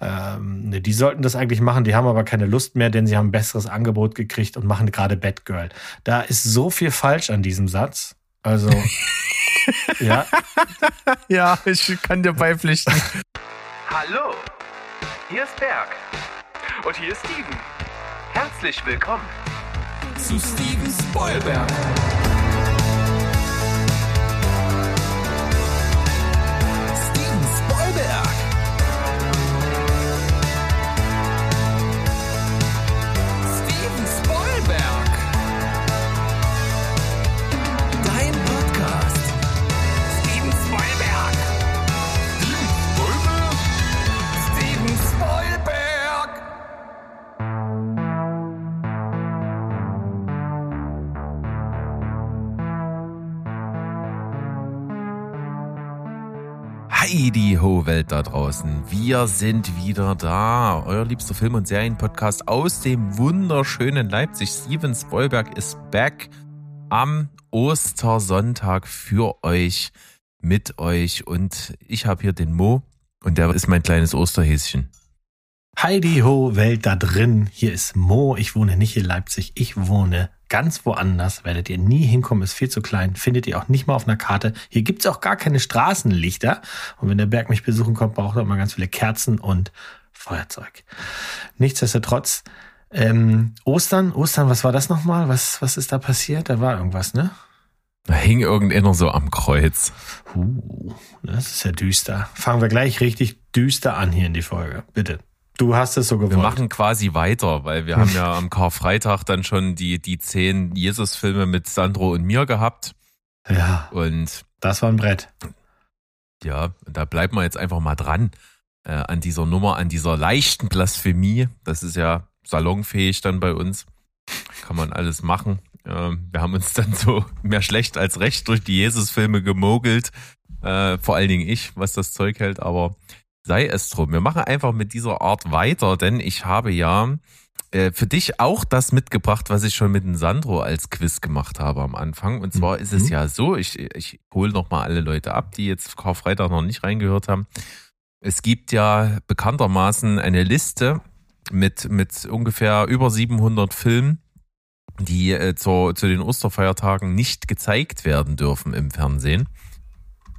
Ähm, ne, die sollten das eigentlich machen, die haben aber keine Lust mehr, denn sie haben ein besseres Angebot gekriegt und machen gerade Batgirl. Da ist so viel falsch an diesem Satz. Also, ja. ja, ich kann dir beipflichten. Hallo, hier ist Berg. Und hier ist Steven. Herzlich willkommen zu Steven Spoilberg. Heidi Ho Welt da draußen. Wir sind wieder da. Euer liebster Film- und Serienpodcast aus dem wunderschönen Leipzig. Steven Spoilberg ist back am Ostersonntag für euch, mit euch. Und ich habe hier den Mo und der ist mein kleines Osterhäschen. Heidi ho, Welt da drin. Hier ist Mo. Ich wohne nicht in Leipzig. Ich wohne ganz woanders. Werdet ihr nie hinkommen, ist viel zu klein. Findet ihr auch nicht mal auf einer Karte. Hier gibt's auch gar keine Straßenlichter. Und wenn der Berg mich besuchen kommt, braucht er immer ganz viele Kerzen und Feuerzeug. Nichtsdestotrotz, ähm, Ostern, Ostern, was war das nochmal? Was, was ist da passiert? Da war irgendwas, ne? Da hing irgendeiner so am Kreuz. Uh, das ist ja düster. Fangen wir gleich richtig düster an hier in die Folge. Bitte. Du hast es so gewollt. Wir machen quasi weiter, weil wir haben ja am Karfreitag dann schon die, die zehn Jesus-Filme mit Sandro und mir gehabt. Ja, Und das war ein Brett. ja, da bleiben wir jetzt einfach mal dran äh, an dieser Nummer, an dieser leichten Blasphemie. Das ist ja salonfähig dann bei uns. Kann man alles machen. Ähm, wir haben uns dann so mehr schlecht als recht durch die Jesus-Filme gemogelt. Äh, vor allen Dingen ich, was das Zeug hält, aber sei es drum. Wir machen einfach mit dieser Art weiter, denn ich habe ja äh, für dich auch das mitgebracht, was ich schon mit dem Sandro als Quiz gemacht habe am Anfang. Und zwar ist es Mhm. ja so, ich, ich hole nochmal alle Leute ab, die jetzt Karfreitag noch nicht reingehört haben. Es gibt ja bekanntermaßen eine Liste mit, mit ungefähr über 700 Filmen, die äh, zur, zu den Osterfeiertagen nicht gezeigt werden dürfen im Fernsehen.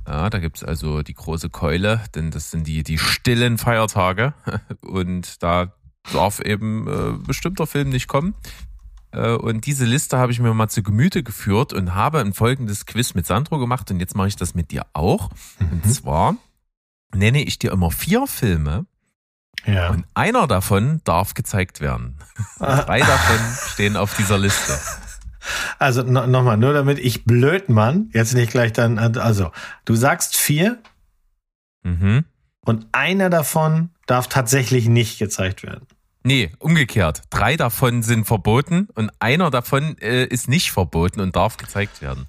Ja, da gibt's also die große Keule, denn das sind die, die stillen Feiertage. Und da darf eben äh, bestimmter Film nicht kommen. Äh, und diese Liste habe ich mir mal zu Gemüte geführt und habe ein folgendes Quiz mit Sandro gemacht. Und jetzt mache ich das mit dir auch. Und zwar nenne ich dir immer vier Filme Ja. und einer davon darf gezeigt werden. Drei davon stehen auf dieser Liste. Also no, nochmal, nur damit ich blöd Mann, jetzt nicht gleich dann, also du sagst vier Mhm. und einer davon darf tatsächlich nicht gezeigt werden. Nee, umgekehrt. Drei davon sind verboten und einer davon äh, ist nicht verboten und darf gezeigt werden.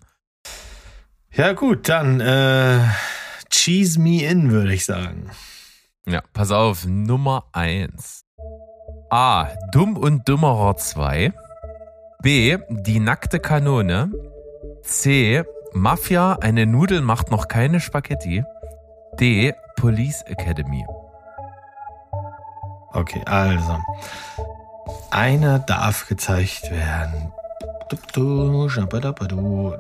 Ja gut, dann äh, cheese me in, würde ich sagen. Ja, pass auf, Nummer eins. A. Dumm und Dummerer 2. B. Die nackte Kanone. C. Mafia, eine Nudel macht noch keine Spaghetti. D. Police Academy. Okay, also. Einer darf gezeigt werden.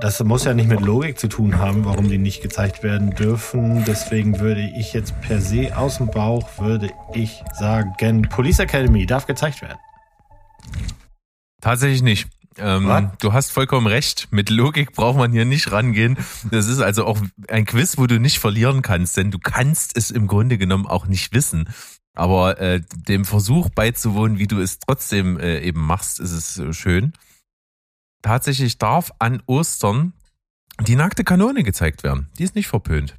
Das muss ja nicht mit Logik zu tun haben, warum die nicht gezeigt werden dürfen. Deswegen würde ich jetzt per se aus dem Bauch, würde ich sagen, Police Academy darf gezeigt werden. Tatsächlich nicht. Ähm, du hast vollkommen recht. Mit Logik braucht man hier nicht rangehen. Das ist also auch ein Quiz, wo du nicht verlieren kannst, denn du kannst es im Grunde genommen auch nicht wissen. Aber äh, dem Versuch beizuwohnen, wie du es trotzdem äh, eben machst, ist es äh, schön. Tatsächlich darf an Ostern die nackte Kanone gezeigt werden. Die ist nicht verpönt.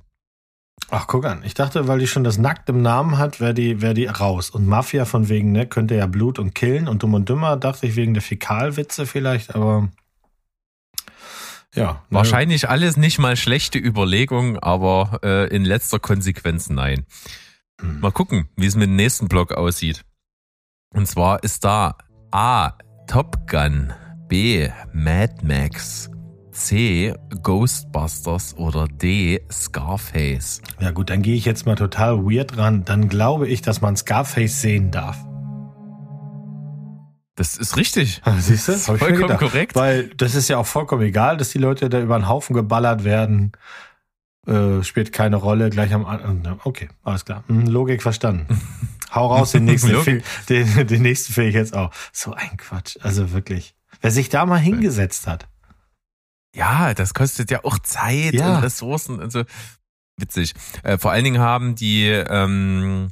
Ach, guck an. Ich dachte, weil die schon das Nackt im Namen hat, wäre die, wär die raus. Und Mafia von wegen, ne, könnte ja Blut und killen. Und Dumm und Dümmer dachte ich wegen der Fäkalwitze vielleicht, aber ja. ne, Wahrscheinlich alles nicht mal schlechte Überlegungen, aber äh, in letzter Konsequenz nein. Hm. Mal gucken, wie es mit dem nächsten Block aussieht. Und zwar ist da A. Top Gun, B. Mad Max, C. Ghostbusters oder D. Scarface? Ja gut, dann gehe ich jetzt mal total weird ran. Dann glaube ich, dass man Scarface sehen darf. Das ist richtig. Siehst du? Das ist vollkommen gedacht. korrekt. Weil das ist ja auch vollkommen egal, dass die Leute da über den Haufen geballert werden. Äh, spielt keine Rolle. Gleich am An- Okay, alles klar. Hm, Logik verstanden. Hau raus, den nächsten, den, den nächsten Film ich jetzt auch. So ein Quatsch. Also wirklich. Wer sich da mal hingesetzt hat. Ja, das kostet ja auch Zeit Ja. und Ressourcen und so. Witzig. Äh, vor allen Dingen haben die ähm,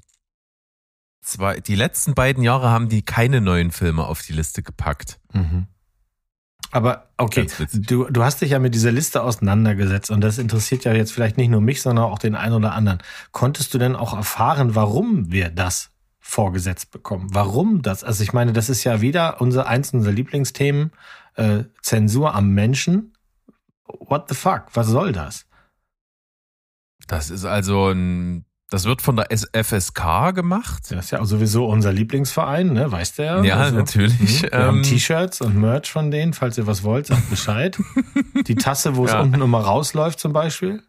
zwei, die letzten beiden Jahre haben die keine neuen Filme auf die Liste gepackt. Mhm. Aber okay, du, du hast dich ja mit dieser Liste auseinandergesetzt und das interessiert ja jetzt vielleicht nicht nur mich, sondern auch den einen oder anderen. Konntest du denn auch erfahren, warum wir das vorgesetzt bekommen? Warum das? Also ich meine, das ist ja wieder unser eins unserer Lieblingsthemen, äh, Zensur am Menschen. What the fuck? Was soll das? Das ist also ein, das wird von der FSK gemacht. Das ist ja sowieso unser Lieblingsverein, ne? Weißt du ja? Ja, natürlich. Mhm. Wir haben Ähm, T-Shirts und Merch von denen. Falls ihr was wollt, sagt Bescheid. Die Tasse, wo es Ja. unten immer rausläuft zum Beispiel.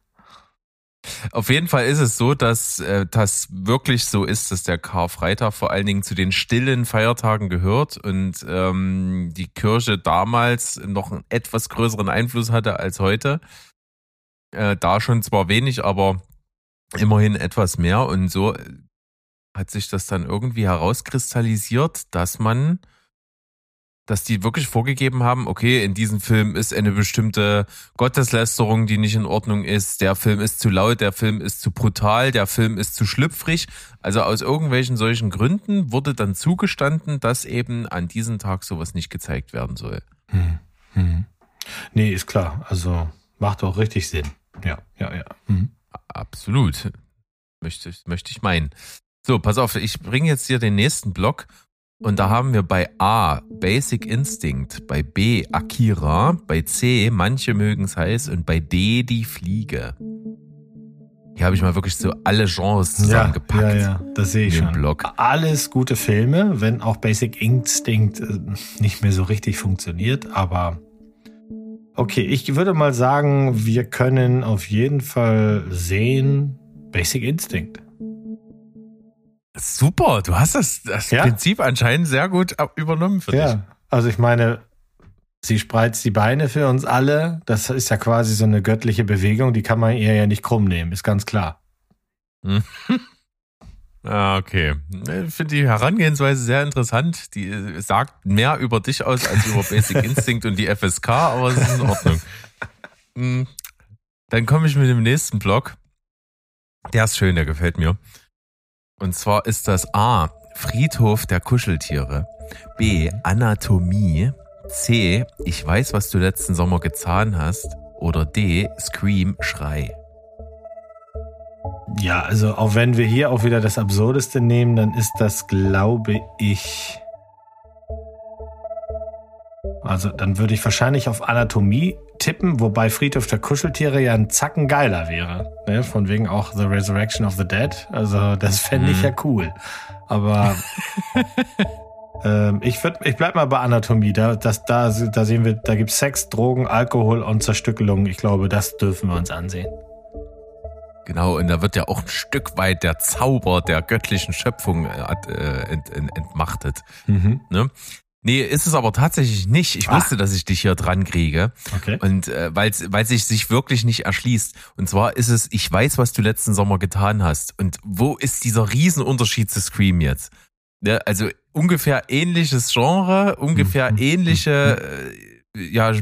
Auf jeden Fall ist es so, dass äh, das wirklich so ist, dass der Karfreitag vor allen Dingen zu den stillen Feiertagen gehört und ähm, die Kirche damals noch einen etwas größeren Einfluss hatte als heute. Äh, da schon zwar wenig, aber immerhin etwas mehr und so äh, hat sich das dann irgendwie herauskristallisiert, dass man dass die wirklich vorgegeben haben, okay, in diesem Film ist eine bestimmte Gotteslästerung, die nicht in Ordnung ist, der Film ist zu laut, der Film ist zu brutal, der Film ist zu schlüpfrig. Also aus irgendwelchen solchen Gründen wurde dann zugestanden, dass eben an diesem Tag sowas nicht gezeigt werden soll. Hm. Hm. Nee, ist klar. Also macht auch richtig Sinn. Ja, ja, ja. Hm. Absolut. Möchte, ich- möchte ich meinen. So, pass auf, ich bringe jetzt hier den nächsten Block. Und da haben wir bei A Basic Instinct, bei B Akira, bei C manche mögen's heiß und bei D die Fliege. Hier habe ich mal wirklich so alle Genres Ja, zusammengepackt. ja, ja, das sehe ich schon. Block. Alles gute Filme, wenn auch Basic Instinct äh, nicht mehr so richtig funktioniert, aber okay, ich würde mal sagen, wir können auf jeden Fall sehen Basic Instinct. Super, du hast das, das Ja. Prinzip anscheinend sehr gut übernommen für dich. Ja, also ich meine, sie spreizt die Beine für uns alle. Das ist ja quasi so eine göttliche Bewegung, die kann man ihr ja nicht krumm nehmen, ist ganz klar. Ah, okay. Ich finde die Herangehensweise sehr interessant. Die äh, sagt mehr über dich aus als über Basic Instinct und die FSK, aber es ist in Ordnung. Hm, Dann komme ich mit dem nächsten Block. Der ist schön, der gefällt mir. Und zwar ist das A. Friedhof der Kuscheltiere. B. Anatomie. C. Ich weiß, was du letzten Sommer getan hast. Oder D. Scream, Schrei. Ja, also auch wenn wir hier auch wieder das Absurdeste nehmen, dann ist das, glaube ich. Also dann würde ich wahrscheinlich auf Anatomie tippen, wobei Friedhof der Kuscheltiere ja ein Zacken geiler wäre. Ne? Von wegen auch The Resurrection of the Dead. Also das fände ich Mhm. ja cool. Aber ähm, ich würd, ich bleib mal bei Anatomie. Da, das, da, da sehen wir, da gibt's Sex, Drogen, Alkohol und Zerstückelung. Ich glaube, das dürfen wir uns ansehen. Genau, und da wird ja auch ein Stück weit der Zauber der göttlichen Schöpfung äh, äh, ent, ent, entmachtet. Mhm. Ne? Nee, ist es aber tatsächlich nicht. Ich Ah. wusste, dass ich dich hier dran kriege. Okay. Und äh, weil es sich wirklich nicht erschließt. Und zwar ist es, ich weiß, was du letzten Sommer getan hast. Und wo ist dieser Riesenunterschied zu Scream jetzt? Ja, also ungefähr ähnliches Genre, ungefähr Mhm. ähnliche äh, ja,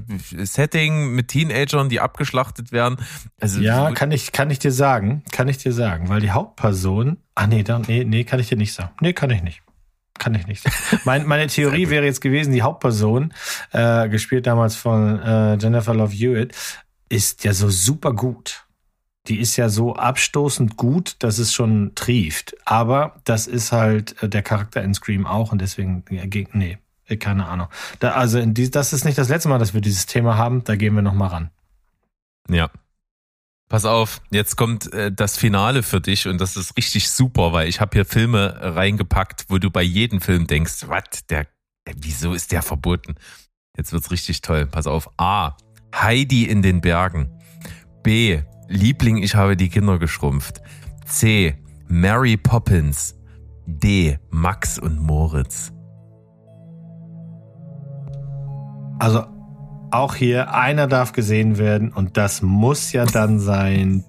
Setting mit Teenagern, die abgeschlachtet werden. Also Ja, kann ich, kann ich dir sagen. Kann ich dir sagen. Weil die Hauptperson. Ah, nee, dann, nee, nee, kann ich dir nicht sagen. Nee, kann ich nicht. Kann ich nicht. Mein, meine Theorie wäre jetzt gewesen, die Hauptperson, äh, gespielt damals von äh, Jennifer Love Hewitt, ist ja so super gut. Die ist ja so abstoßend gut, dass es schon trieft. Aber das ist halt äh, der Charakter in Scream auch und deswegen, nee, äh, keine Ahnung. Da, also in dies, das ist nicht das letzte Mal, dass wir dieses Thema haben. Da gehen wir noch mal ran. Ja. Pass auf, jetzt kommt äh, das Finale für dich und das ist richtig super, weil ich habe hier Filme äh, reingepackt, wo du bei jedem Film denkst, was, der, wieso ist der verboten? Jetzt wird's richtig toll. Pass auf. A. Heidi in den Bergen. B. Liebling, ich habe die Kinder geschrumpft. C. Mary Poppins. D. Max und Moritz. Also auch hier, einer darf gesehen werden und das muss ja dann sein.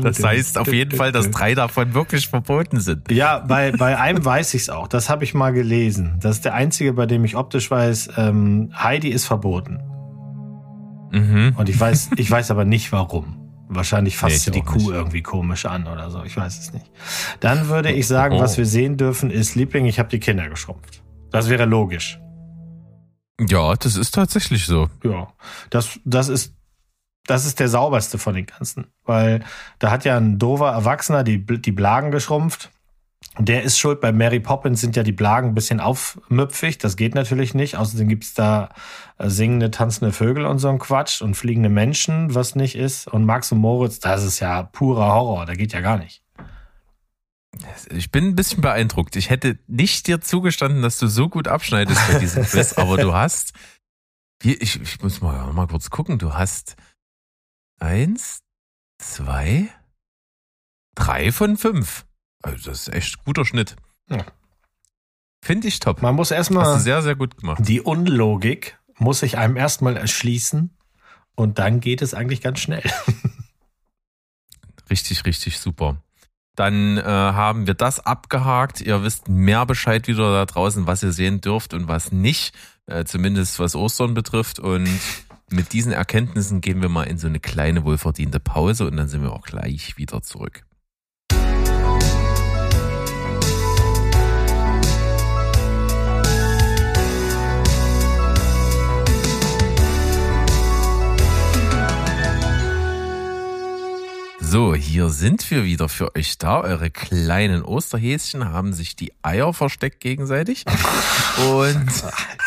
Das heißt auf jeden Fall, dass drei davon wirklich verboten sind. Ja, bei, bei einem weiß ich es auch. Das habe ich mal gelesen. Das ist der einzige, bei dem ich optisch weiß, ähm, Heidi ist verboten. Mhm. Und ich weiß, ich weiß aber nicht warum. Wahrscheinlich fasst sie die Kuh nicht. irgendwie komisch an oder so. Ich weiß es nicht. Dann würde ich sagen, Oh. was wir sehen dürfen, ist Liebling, ich habe die Kinder geschrumpft. Das wäre logisch. Ja, das ist tatsächlich so. Ja, das, das ist, das ist der sauberste von den ganzen. Weil da hat ja ein dover Erwachsener die, die Blagen geschrumpft. Der ist schuld. Bei Mary Poppins sind ja die Blagen ein bisschen aufmüpfig. Das geht natürlich nicht. Außerdem gibt's da äh, singende, tanzende Vögel und so ein Quatsch und fliegende Menschen, was nicht ist. Und Max und Moritz, das ist ja purer Horror. Da geht ja gar nicht. Ich bin ein bisschen beeindruckt. Ich hätte nicht dir zugestanden, dass du so gut abschneidest bei diesem Quiz, aber du hast, ich, ich muss mal, mal kurz gucken, du hast eins, zwei, drei von fünf. Also das ist echt guter Schnitt. Ja. Finde ich top. Man muss Hast erstmal du sehr, sehr gut gemacht. die Unlogik muss sich einem erstmal erschließen. Und dann geht es eigentlich ganz schnell. Richtig, richtig super. Dann äh, haben wir das abgehakt. Ihr wisst mehr Bescheid wieder da draußen, was ihr sehen dürft und was nicht. Äh, zumindest was Ostern betrifft. Und mit diesen Erkenntnissen gehen wir mal in so eine kleine wohlverdiente Pause und dann sind wir auch gleich wieder zurück. So, hier sind wir wieder für euch da. Eure kleinen Osterhäschen haben sich die Eier versteckt gegenseitig. Und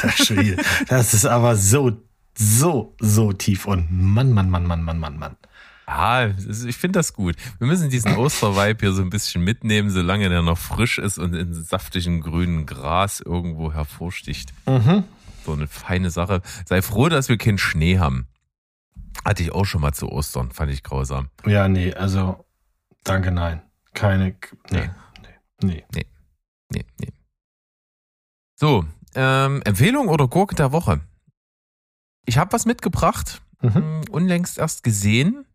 Alter Schwede. Das ist aber so, so, so tief und Mann, Mann, Mann, Mann, Mann, Mann, Mann. ist- ich finde das gut. Wir müssen diesen Ostervibe hier so ein bisschen mitnehmen, solange der noch frisch ist und in saftigem grünen Gras irgendwo hervorsticht. Mhm. So eine feine Sache. Sei froh, dass wir keinen Schnee haben. Hatte ich auch schon mal zu Ostern, fand ich grausam. Ja, nee, also danke, nein. Keine, nee, nee, nee. Nee, nee. So, ähm, Empfehlung oder Gurke der Woche? Ich habe was mitgebracht, Mhm. mh, unlängst erst gesehen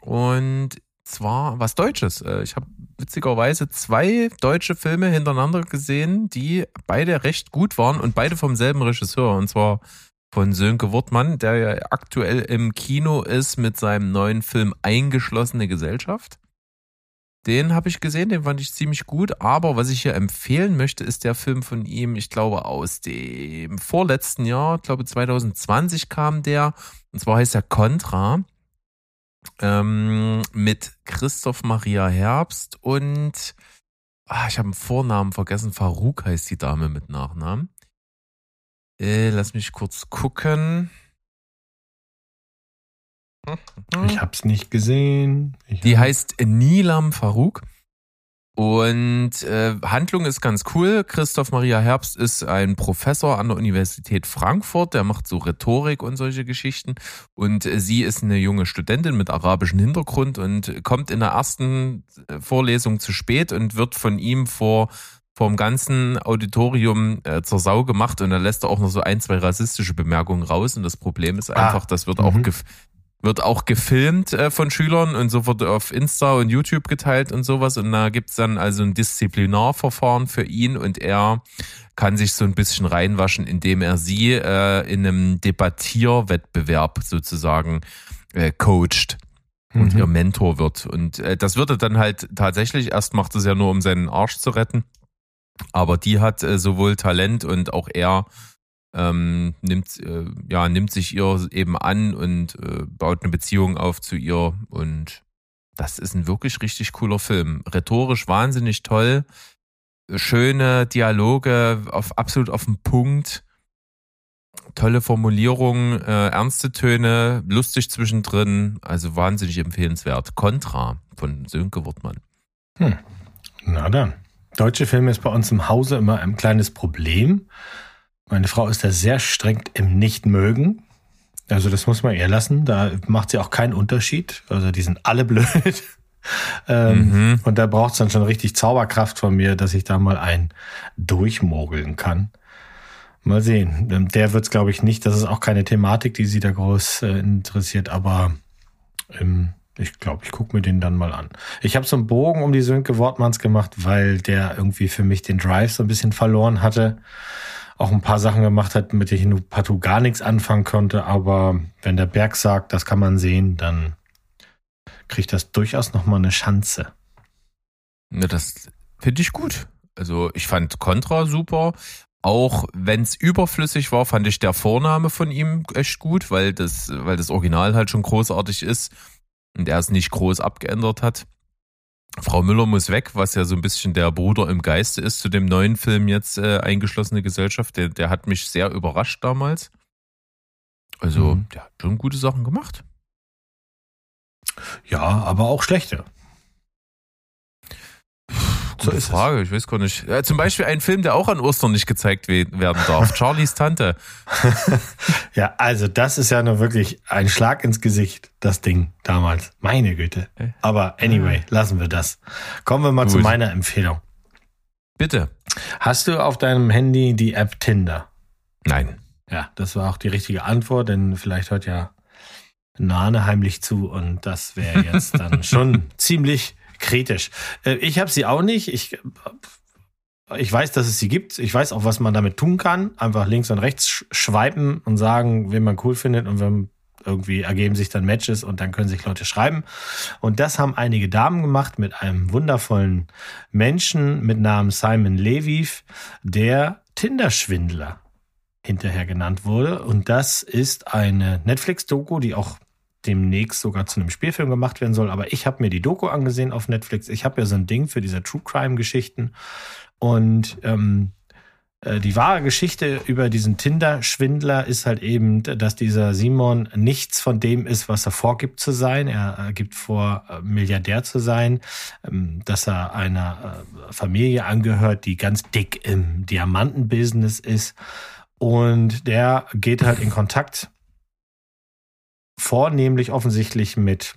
und zwar was Deutsches. Äh, Ich habe witzigerweise zwei deutsche Filme hintereinander gesehen, die beide recht gut waren und beide vom selben Regisseur und zwar von Sönke Wortmann, der ja aktuell im Kino ist mit seinem neuen Film Eingeschlossene Gesellschaft. Den habe ich gesehen, den fand ich ziemlich gut. Aber was ich hier empfehlen möchte, ist der Film von ihm, ich glaube, aus dem vorletzten Jahr, ich glaube 2020 kam der. Und zwar heißt er Contra. Ähm, mit Christoph Maria Herbst und ah, ich habe einen Vornamen vergessen. Farouk heißt die Dame mit Nachnamen. Äh, lass mich kurz gucken. Ich hab's nicht gesehen. Ich Die heißt Nilam Farouk. Und äh, Handlung ist ganz cool. Christoph Maria Herbst ist ein Professor an der Universität Frankfurt, der macht so Rhetorik und solche Geschichten. Und äh, sie ist eine junge Studentin mit arabischem Hintergrund und kommt in der ersten äh, Vorlesung zu spät und wird von ihm vor vom ganzen Auditorium äh, zur Sau gemacht und dann lässt er auch noch so ein, zwei rassistische Bemerkungen raus. Und das Problem ist Ah. einfach, das wird auch Mhm. gef wird auch gefilmt äh, von Schülern und so wird auf Insta und YouTube geteilt und sowas. Und da gibt's dann also ein Disziplinarverfahren für ihn und er kann sich so ein bisschen reinwaschen, indem er sie äh, in einem Debattierwettbewerb sozusagen äh, coacht und Mhm. ihr Mentor wird. Und äh, das wird er dann halt tatsächlich, erst macht es ja nur, um seinen Arsch zu retten. Aber die hat äh, sowohl Talent und auch er ähm, nimmt, äh, ja, nimmt sich ihr eben an und äh, baut eine Beziehung auf zu ihr. Und das ist ein wirklich richtig cooler Film. Rhetorisch wahnsinnig toll. Schöne Dialoge, auf, absolut auf den Punkt. Tolle Formulierungen, äh, ernste Töne, lustig zwischendrin. Also wahnsinnig empfehlenswert. Contra von Sönke Wortmann. Na dann. Deutsche Filme ist bei uns im Hause immer ein kleines Problem. Meine Frau ist da sehr streng im Nicht-Mögen. Also das muss man ihr lassen. Da macht sie auch keinen Unterschied. Also die sind alle blöd. ähm, Mhm. Und da braucht es dann schon richtig Zauberkraft von mir, dass ich da mal ein durchmogeln kann. Mal sehen. Ähm, Der wird es, glaube ich, nicht. Das ist auch keine Thematik, die sie da groß äh, interessiert, aber ähm, ich glaube, ich gucke mir den dann mal an. Ich habe so einen Bogen um die Sönke Wortmanns gemacht, weil der irgendwie für mich den Drive so ein bisschen verloren hatte. Auch ein paar Sachen gemacht hat, mit denen ich nur partout gar nichts anfangen konnte. Aber wenn der Berg sagt, das kann man sehen, dann kriegt das durchaus nochmal eine Chance. Ja, das finde ich gut. Also ich fand Contra super. Auch wenn es überflüssig war, fand ich der Vorname von ihm echt gut, weil das, weil das Original halt schon großartig ist und er es nicht groß abgeändert hat. Frau Müller muss weg, was ja so ein bisschen der Bruder im Geiste ist zu dem neuen Film jetzt äh, eingeschlossene Gesellschaft. Der, der hat mich sehr überrascht damals. Also, Mhm. der hat schon gute Sachen gemacht. Ja, aber auch schlechte. So Gute ist es. Frage, ich weiß gar nicht. Ja, zum Beispiel ein Film, der auch an Ostern nicht gezeigt we- werden darf. Charlies Tante. Ja, also das ist ja nur wirklich ein Schlag ins Gesicht, das Ding damals. Meine Güte. Äh. Aber anyway, lassen wir das. Kommen wir mal zu Gut. meiner Empfehlung. Bitte. Hast du auf deinem Handy die App Tinder? Nein. Ja, das war auch die richtige Antwort, denn vielleicht hört ja Nane heimlich zu und das wäre jetzt dann schon ziemlich kritisch. Äh, Ich habe sie auch nicht. Ich, ich weiß, dass es sie gibt. Ich weiß auch, was man damit tun kann. Einfach links und rechts sch- schweipen und sagen, wen man cool findet und wenn irgendwie ergeben sich dann Matches und dann können sich Leute schreiben. Und das haben einige Damen gemacht mit einem wundervollen Menschen mit Namen Simon Leviv, der Tinder-Schwindler hinterher genannt wurde. Und das ist eine Netflix-Doku, die auch demnächst sogar zu einem Spielfilm gemacht werden soll. Aber ich habe mir die Doku angesehen auf Netflix. Ich habe ja so ein Ding für diese True Crime-Geschichten. Und ähm, äh, die wahre Geschichte über diesen Tinder-Schwindler ist halt eben, dass dieser Simon nichts von dem ist, was er vorgibt zu sein. Er äh, gibt vor, äh, Milliardär zu sein, ähm, dass er einer Familie angehört, die ganz dick im Diamantenbusiness ist. Und der geht halt in Kontakt, vornehmlich offensichtlich mit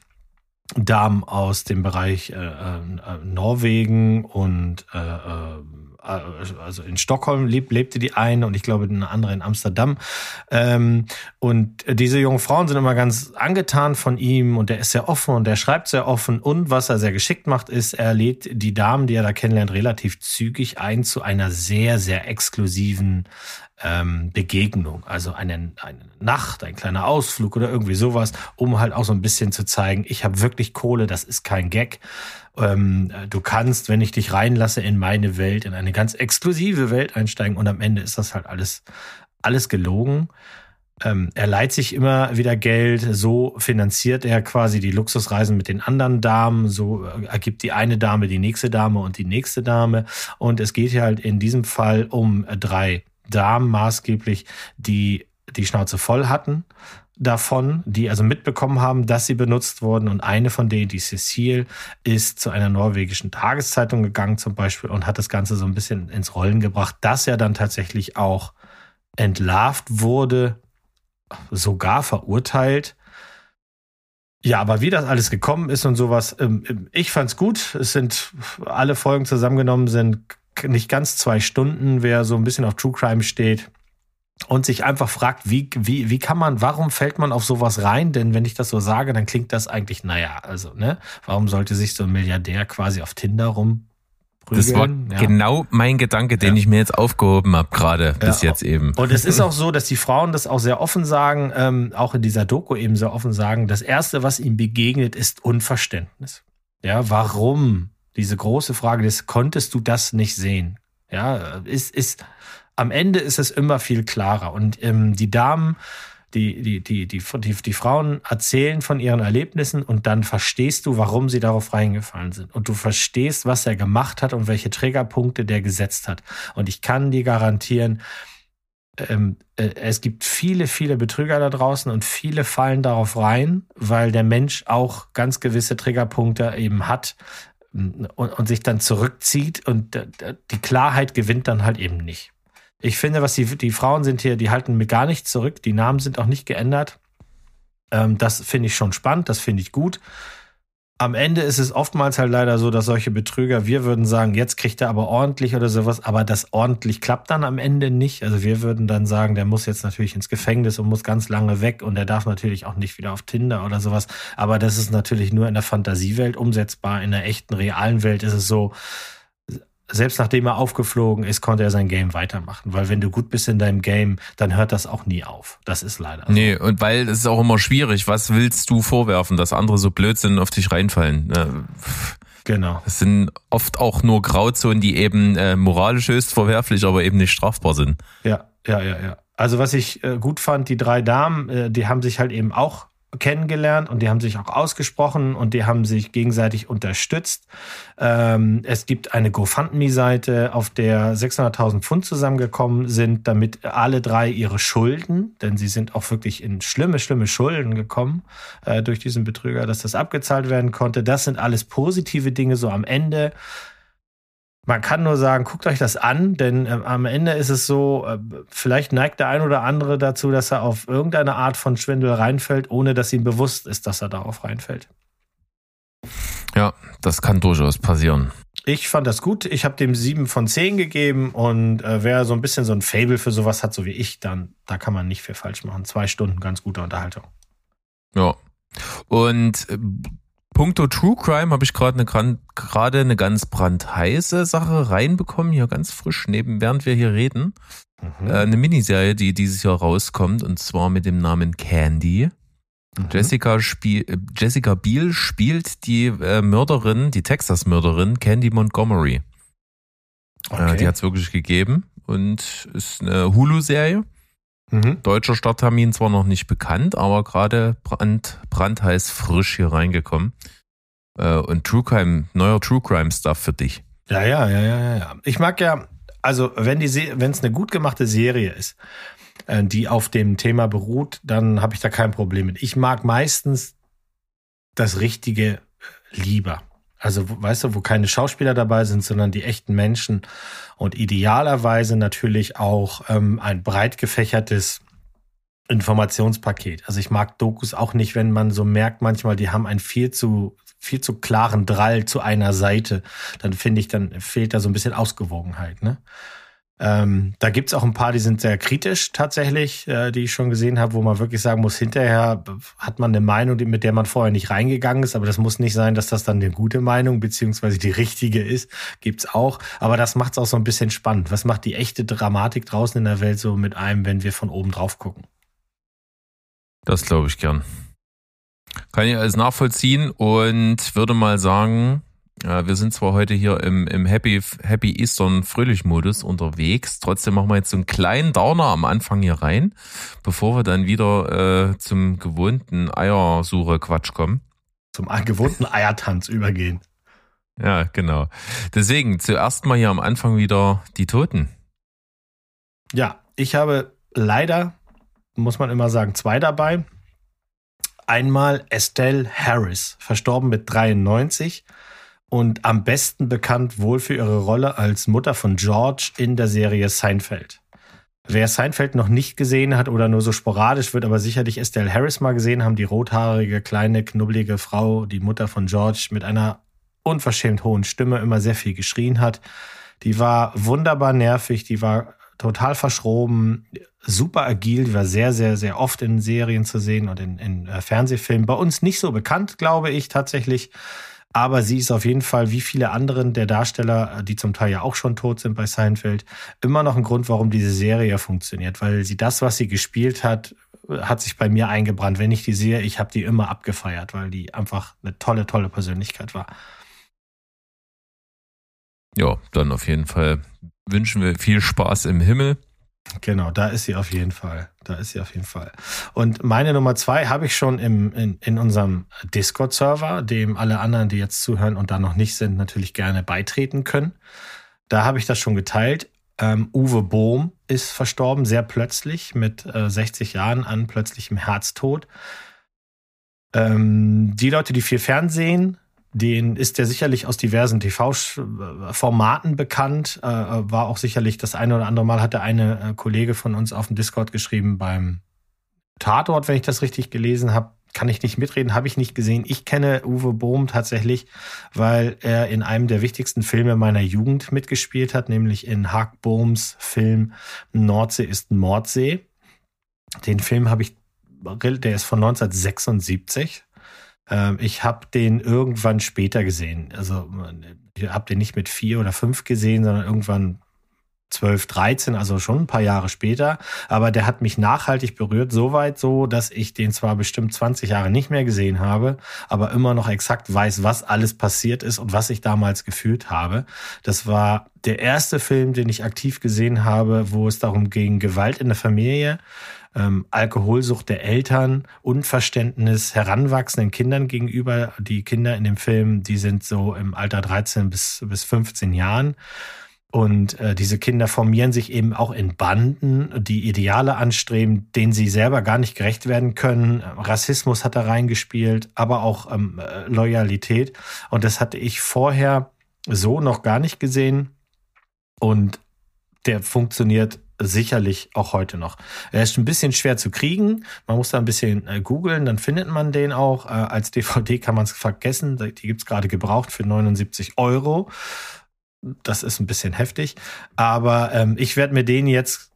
Damen aus dem Bereich äh, äh, Norwegen und äh, äh, also in Stockholm lebt, lebte die eine und ich glaube eine andere in Amsterdam. Ähm, und diese jungen Frauen sind immer ganz angetan von ihm und der ist sehr offen und der schreibt sehr offen und was er sehr geschickt macht, ist, er lädt die Damen, die er da kennenlernt, relativ zügig ein zu einer sehr, sehr exklusiven ähm, Begegnung, also eine, eine Nacht, ein kleiner Ausflug oder irgendwie sowas, um halt auch so ein bisschen zu zeigen, ich habe wirklich Kohle, das ist kein Gag. Ähm, du kannst, wenn ich dich reinlasse in meine Welt, in eine ganz exklusive Welt einsteigen und am Ende ist das halt alles, alles gelogen. Ähm, er leiht sich immer wieder Geld, so finanziert er quasi die Luxusreisen mit den anderen Damen, so ergibt die eine Dame die nächste Dame und die nächste Dame. Und es geht hier halt in diesem Fall um drei Damen maßgeblich, die die Schnauze voll hatten davon, die also mitbekommen haben, dass sie benutzt wurden. Und eine von denen, die Cecile, ist zu einer norwegischen Tageszeitung gegangen zum Beispiel und hat das Ganze so ein bisschen ins Rollen gebracht, dass er dann tatsächlich auch entlarvt wurde, sogar verurteilt. Ja, aber wie das alles gekommen ist und sowas, ähm, ich fand's gut. Es sind alle Folgen zusammengenommen sind nicht ganz zwei Stunden, wer so ein bisschen auf True Crime steht und sich einfach fragt, wie, wie, wie kann man, warum fällt man auf sowas rein? Denn wenn ich das so sage, dann klingt das eigentlich, naja, also, ne, warum sollte sich so ein Milliardär quasi auf Tinder rum Das war Ja. genau mein Gedanke, den Ja. ich mir jetzt aufgehoben habe, gerade bis Ja. jetzt eben. Und es ist auch so, dass die Frauen das auch sehr offen sagen, ähm, auch in dieser Doku eben sehr offen sagen, das Erste, was ihm begegnet, ist Unverständnis. Ja, warum? Diese große Frage des, konntest du das nicht sehen? Ja, ist, ist, am Ende ist es immer viel klarer. Und ähm, die Damen, die, die, die, die, die, die Frauen erzählen von ihren Erlebnissen und dann verstehst du, warum sie darauf reingefallen sind. Und du verstehst, was er gemacht hat und welche Triggerpunkte der gesetzt hat. Und ich kann dir garantieren, ähm, äh, es gibt viele, viele Betrüger da draußen und viele fallen darauf rein, weil der Mensch auch ganz gewisse Triggerpunkte eben hat und, und sich dann zurückzieht und die Klarheit gewinnt dann halt eben nicht. Ich finde, was die, die Frauen sind hier, die halten mir gar nichts zurück. Die Namen sind auch nicht geändert. Ähm, das finde ich schon spannend, das finde ich gut. Am Ende ist es oftmals halt leider so, dass solche Betrüger, wir würden sagen, jetzt kriegt er aber ordentlich oder sowas, aber das ordentlich klappt dann am Ende nicht. Also wir würden dann sagen, der muss jetzt natürlich ins Gefängnis und muss ganz lange weg und er darf natürlich auch nicht wieder auf Tinder oder sowas. Aber das ist natürlich nur in der Fantasiewelt umsetzbar. In der echten, realen Welt ist es so, selbst nachdem er aufgeflogen ist, konnte er sein Game weitermachen. Weil wenn du gut bist in deinem Game, dann hört das auch nie auf. Das ist leider so. Nee, und weil es ist auch immer schwierig, was willst du vorwerfen, dass andere so blöd sind und auf dich reinfallen? Äh, Genau. Es sind oft auch nur Grauzonen, die eben äh, moralisch höchst verwerflich, aber eben nicht strafbar sind. Ja, ja, ja, ja. Also was ich äh, gut fand, die drei Damen, die haben sich halt eben auch kennengelernt und die haben sich auch ausgesprochen und die haben sich gegenseitig unterstützt. Ähm, es gibt eine GoFundMe-Seite, auf der 600.000 Pfund zusammengekommen sind, damit alle drei ihre Schulden, denn sie sind auch wirklich in schlimme, schlimme Schulden gekommen äh, durch diesen Betrüger, dass das abgezahlt werden konnte. Das sind alles positive Dinge so am Ende. Man kann nur sagen, guckt euch das an, denn äh, am Ende ist es so, äh, vielleicht neigt der ein oder andere dazu, dass er auf irgendeine Art von Schwindel reinfällt, ohne dass ihm bewusst ist, dass er darauf reinfällt. Ja, das kann durchaus passieren. Ich fand das gut. Ich habe dem sieben von zehn gegeben und äh, wer so ein bisschen so ein Fable für sowas hat, so wie ich, dann da kann man nicht viel falsch machen. Zwei Stunden ganz gute Unterhaltung. Ja. Und puncto True Crime habe ich gerade eine gerade eine ganz brandheiße Sache reinbekommen, hier ganz frisch neben, während wir hier reden. Mhm. Äh, eine Miniserie, die dieses Jahr rauskommt, und zwar mit dem Namen Candy. Mhm. Jessica, spiel, äh, Jessica Biel spielt die äh, Mörderin, die Texas-Mörderin Candy Montgomery. Okay. Äh, die hat es wirklich gegeben und ist eine Hulu-Serie. Mhm. Deutscher Starttermin zwar noch nicht bekannt, aber gerade brand, brandheiß frisch hier reingekommen. Äh, und True Crime, neuer True Crime Stuff für dich. Ja, ja, ja, ja, ja. Ich mag ja, also wenn die wenn es eine gut gemachte Serie ist, äh, die auf dem Thema beruht, dann habe ich da kein Problem mit. Ich mag meistens das Richtige lieber. Also, weißt du, wo keine Schauspieler dabei sind, sondern die echten Menschen und idealerweise natürlich auch ähm, ein breit gefächertes Informationspaket. Also ich mag Dokus auch nicht, wenn man so merkt manchmal, die haben einen viel zu viel zu klaren Drall zu einer Seite. Dann finde ich, dann fehlt da so ein bisschen Ausgewogenheit. Ne? Ähm, da gibt's auch ein paar, die sind sehr kritisch tatsächlich, äh, die ich schon gesehen habe, wo man wirklich sagen muss, hinterher hat man eine Meinung, mit der man vorher nicht reingegangen ist, aber das muss nicht sein, dass das dann eine gute Meinung beziehungsweise die richtige ist. Gibt's auch, aber das macht's auch so ein bisschen spannend. Was macht die echte Dramatik draußen in der Welt so mit einem, wenn wir von oben drauf gucken? Das glaube ich gern. Kann ich alles nachvollziehen und würde mal sagen, wir sind zwar heute hier im, im Happy, Happy Eastern Fröhlich-Modus unterwegs, trotzdem machen wir jetzt so einen kleinen Downer am Anfang hier rein, bevor wir dann wieder äh, zum gewohnten Eiersuche-Quatsch kommen. Zum gewohnten Eiertanz übergehen. Ja, genau. Deswegen zuerst mal hier am Anfang wieder die Toten. Ja, ich habe leider, muss man immer sagen, zwei dabei. Einmal Estelle Harris, verstorben mit 93 und am besten bekannt wohl für ihre Rolle als Mutter von George in der Serie Seinfeld. Wer Seinfeld noch nicht gesehen hat oder nur so sporadisch, wird aber sicherlich Estelle Harris mal gesehen haben, die rothaarige, kleine, knubbelige Frau, die Mutter von George mit einer unverschämt hohen Stimme immer sehr viel geschrien hat. Die war wunderbar nervig, die war total verschroben, super agil, die war sehr, sehr, sehr oft in Serien zu sehen und in, in äh, Fernsehfilmen. Bei uns nicht so bekannt, glaube ich, tatsächlich. Aber sie ist auf jeden Fall, wie viele anderen der Darsteller, die zum Teil ja auch schon tot sind bei Seinfeld, immer noch ein Grund, warum diese Serie funktioniert. Weil sie das, was sie gespielt hat, hat sich bei mir eingebrannt. Wenn ich die sehe, ich habe die immer abgefeiert, weil die einfach eine tolle, tolle Persönlichkeit war. Ja, dann auf jeden Fall wünschen wir viel Spaß im Himmel. Genau, da ist sie auf jeden Fall. Da ist sie auf jeden Fall. Und meine Nummer zwei habe ich schon im, in, in unserem Discord-Server, dem alle anderen, die jetzt zuhören und da noch nicht sind, natürlich gerne beitreten können. Da habe ich das schon geteilt. Ähm, Uwe Bohm ist verstorben, sehr plötzlich, mit äh, 60 Jahren an plötzlichem Herztod. Ähm, die Leute, die viel Fernsehen, den ist der sicherlich aus diversen TV-Formaten bekannt. Äh, war auch sicherlich das eine oder andere Mal, hatte eine äh, Kollege von uns auf dem Discord geschrieben beim Tatort, wenn ich das richtig gelesen habe, kann ich nicht mitreden, habe ich nicht gesehen. Ich kenne Uwe Bohm tatsächlich, weil er in einem der wichtigsten Filme meiner Jugend mitgespielt hat, nämlich in Haag Bohms Film Nordsee ist Mordsee. Den Film habe ich, der ist von 1976. Ähm, ich habe den irgendwann später gesehen. Also ich habe den nicht mit vier oder fünf gesehen, sondern irgendwann 12, 13, also schon ein paar Jahre später. Aber der hat mich nachhaltig berührt, soweit so, dass ich den zwar bestimmt 20 Jahre nicht mehr gesehen habe, aber immer noch exakt weiß, was alles passiert ist und was ich damals gefühlt habe. Das war der erste Film, den ich aktiv gesehen habe, wo es darum ging, Gewalt in der Familie, ähm, Alkoholsucht der Eltern, Unverständnis heranwachsenden Kindern gegenüber. Die Kinder in dem Film, die sind so im Alter 13 bis, bis 15 Jahren. Und äh, diese Kinder formieren sich eben auch in Banden, die Ideale anstreben, denen sie selber gar nicht gerecht werden können. Rassismus hat da reingespielt, aber auch ähm, äh, Loyalität. Und das hatte ich vorher so noch gar nicht gesehen. Und der funktioniert sicherlich auch heute noch. Er ist ein bisschen schwer zu kriegen. Man muss da ein bisschen äh, googeln, dann findet man den auch. Äh, als DVD kann man es vergessen. Die gibt's gerade gebraucht für 79 Euro das ist ein bisschen heftig. Aber ähm, ich werde mir den jetzt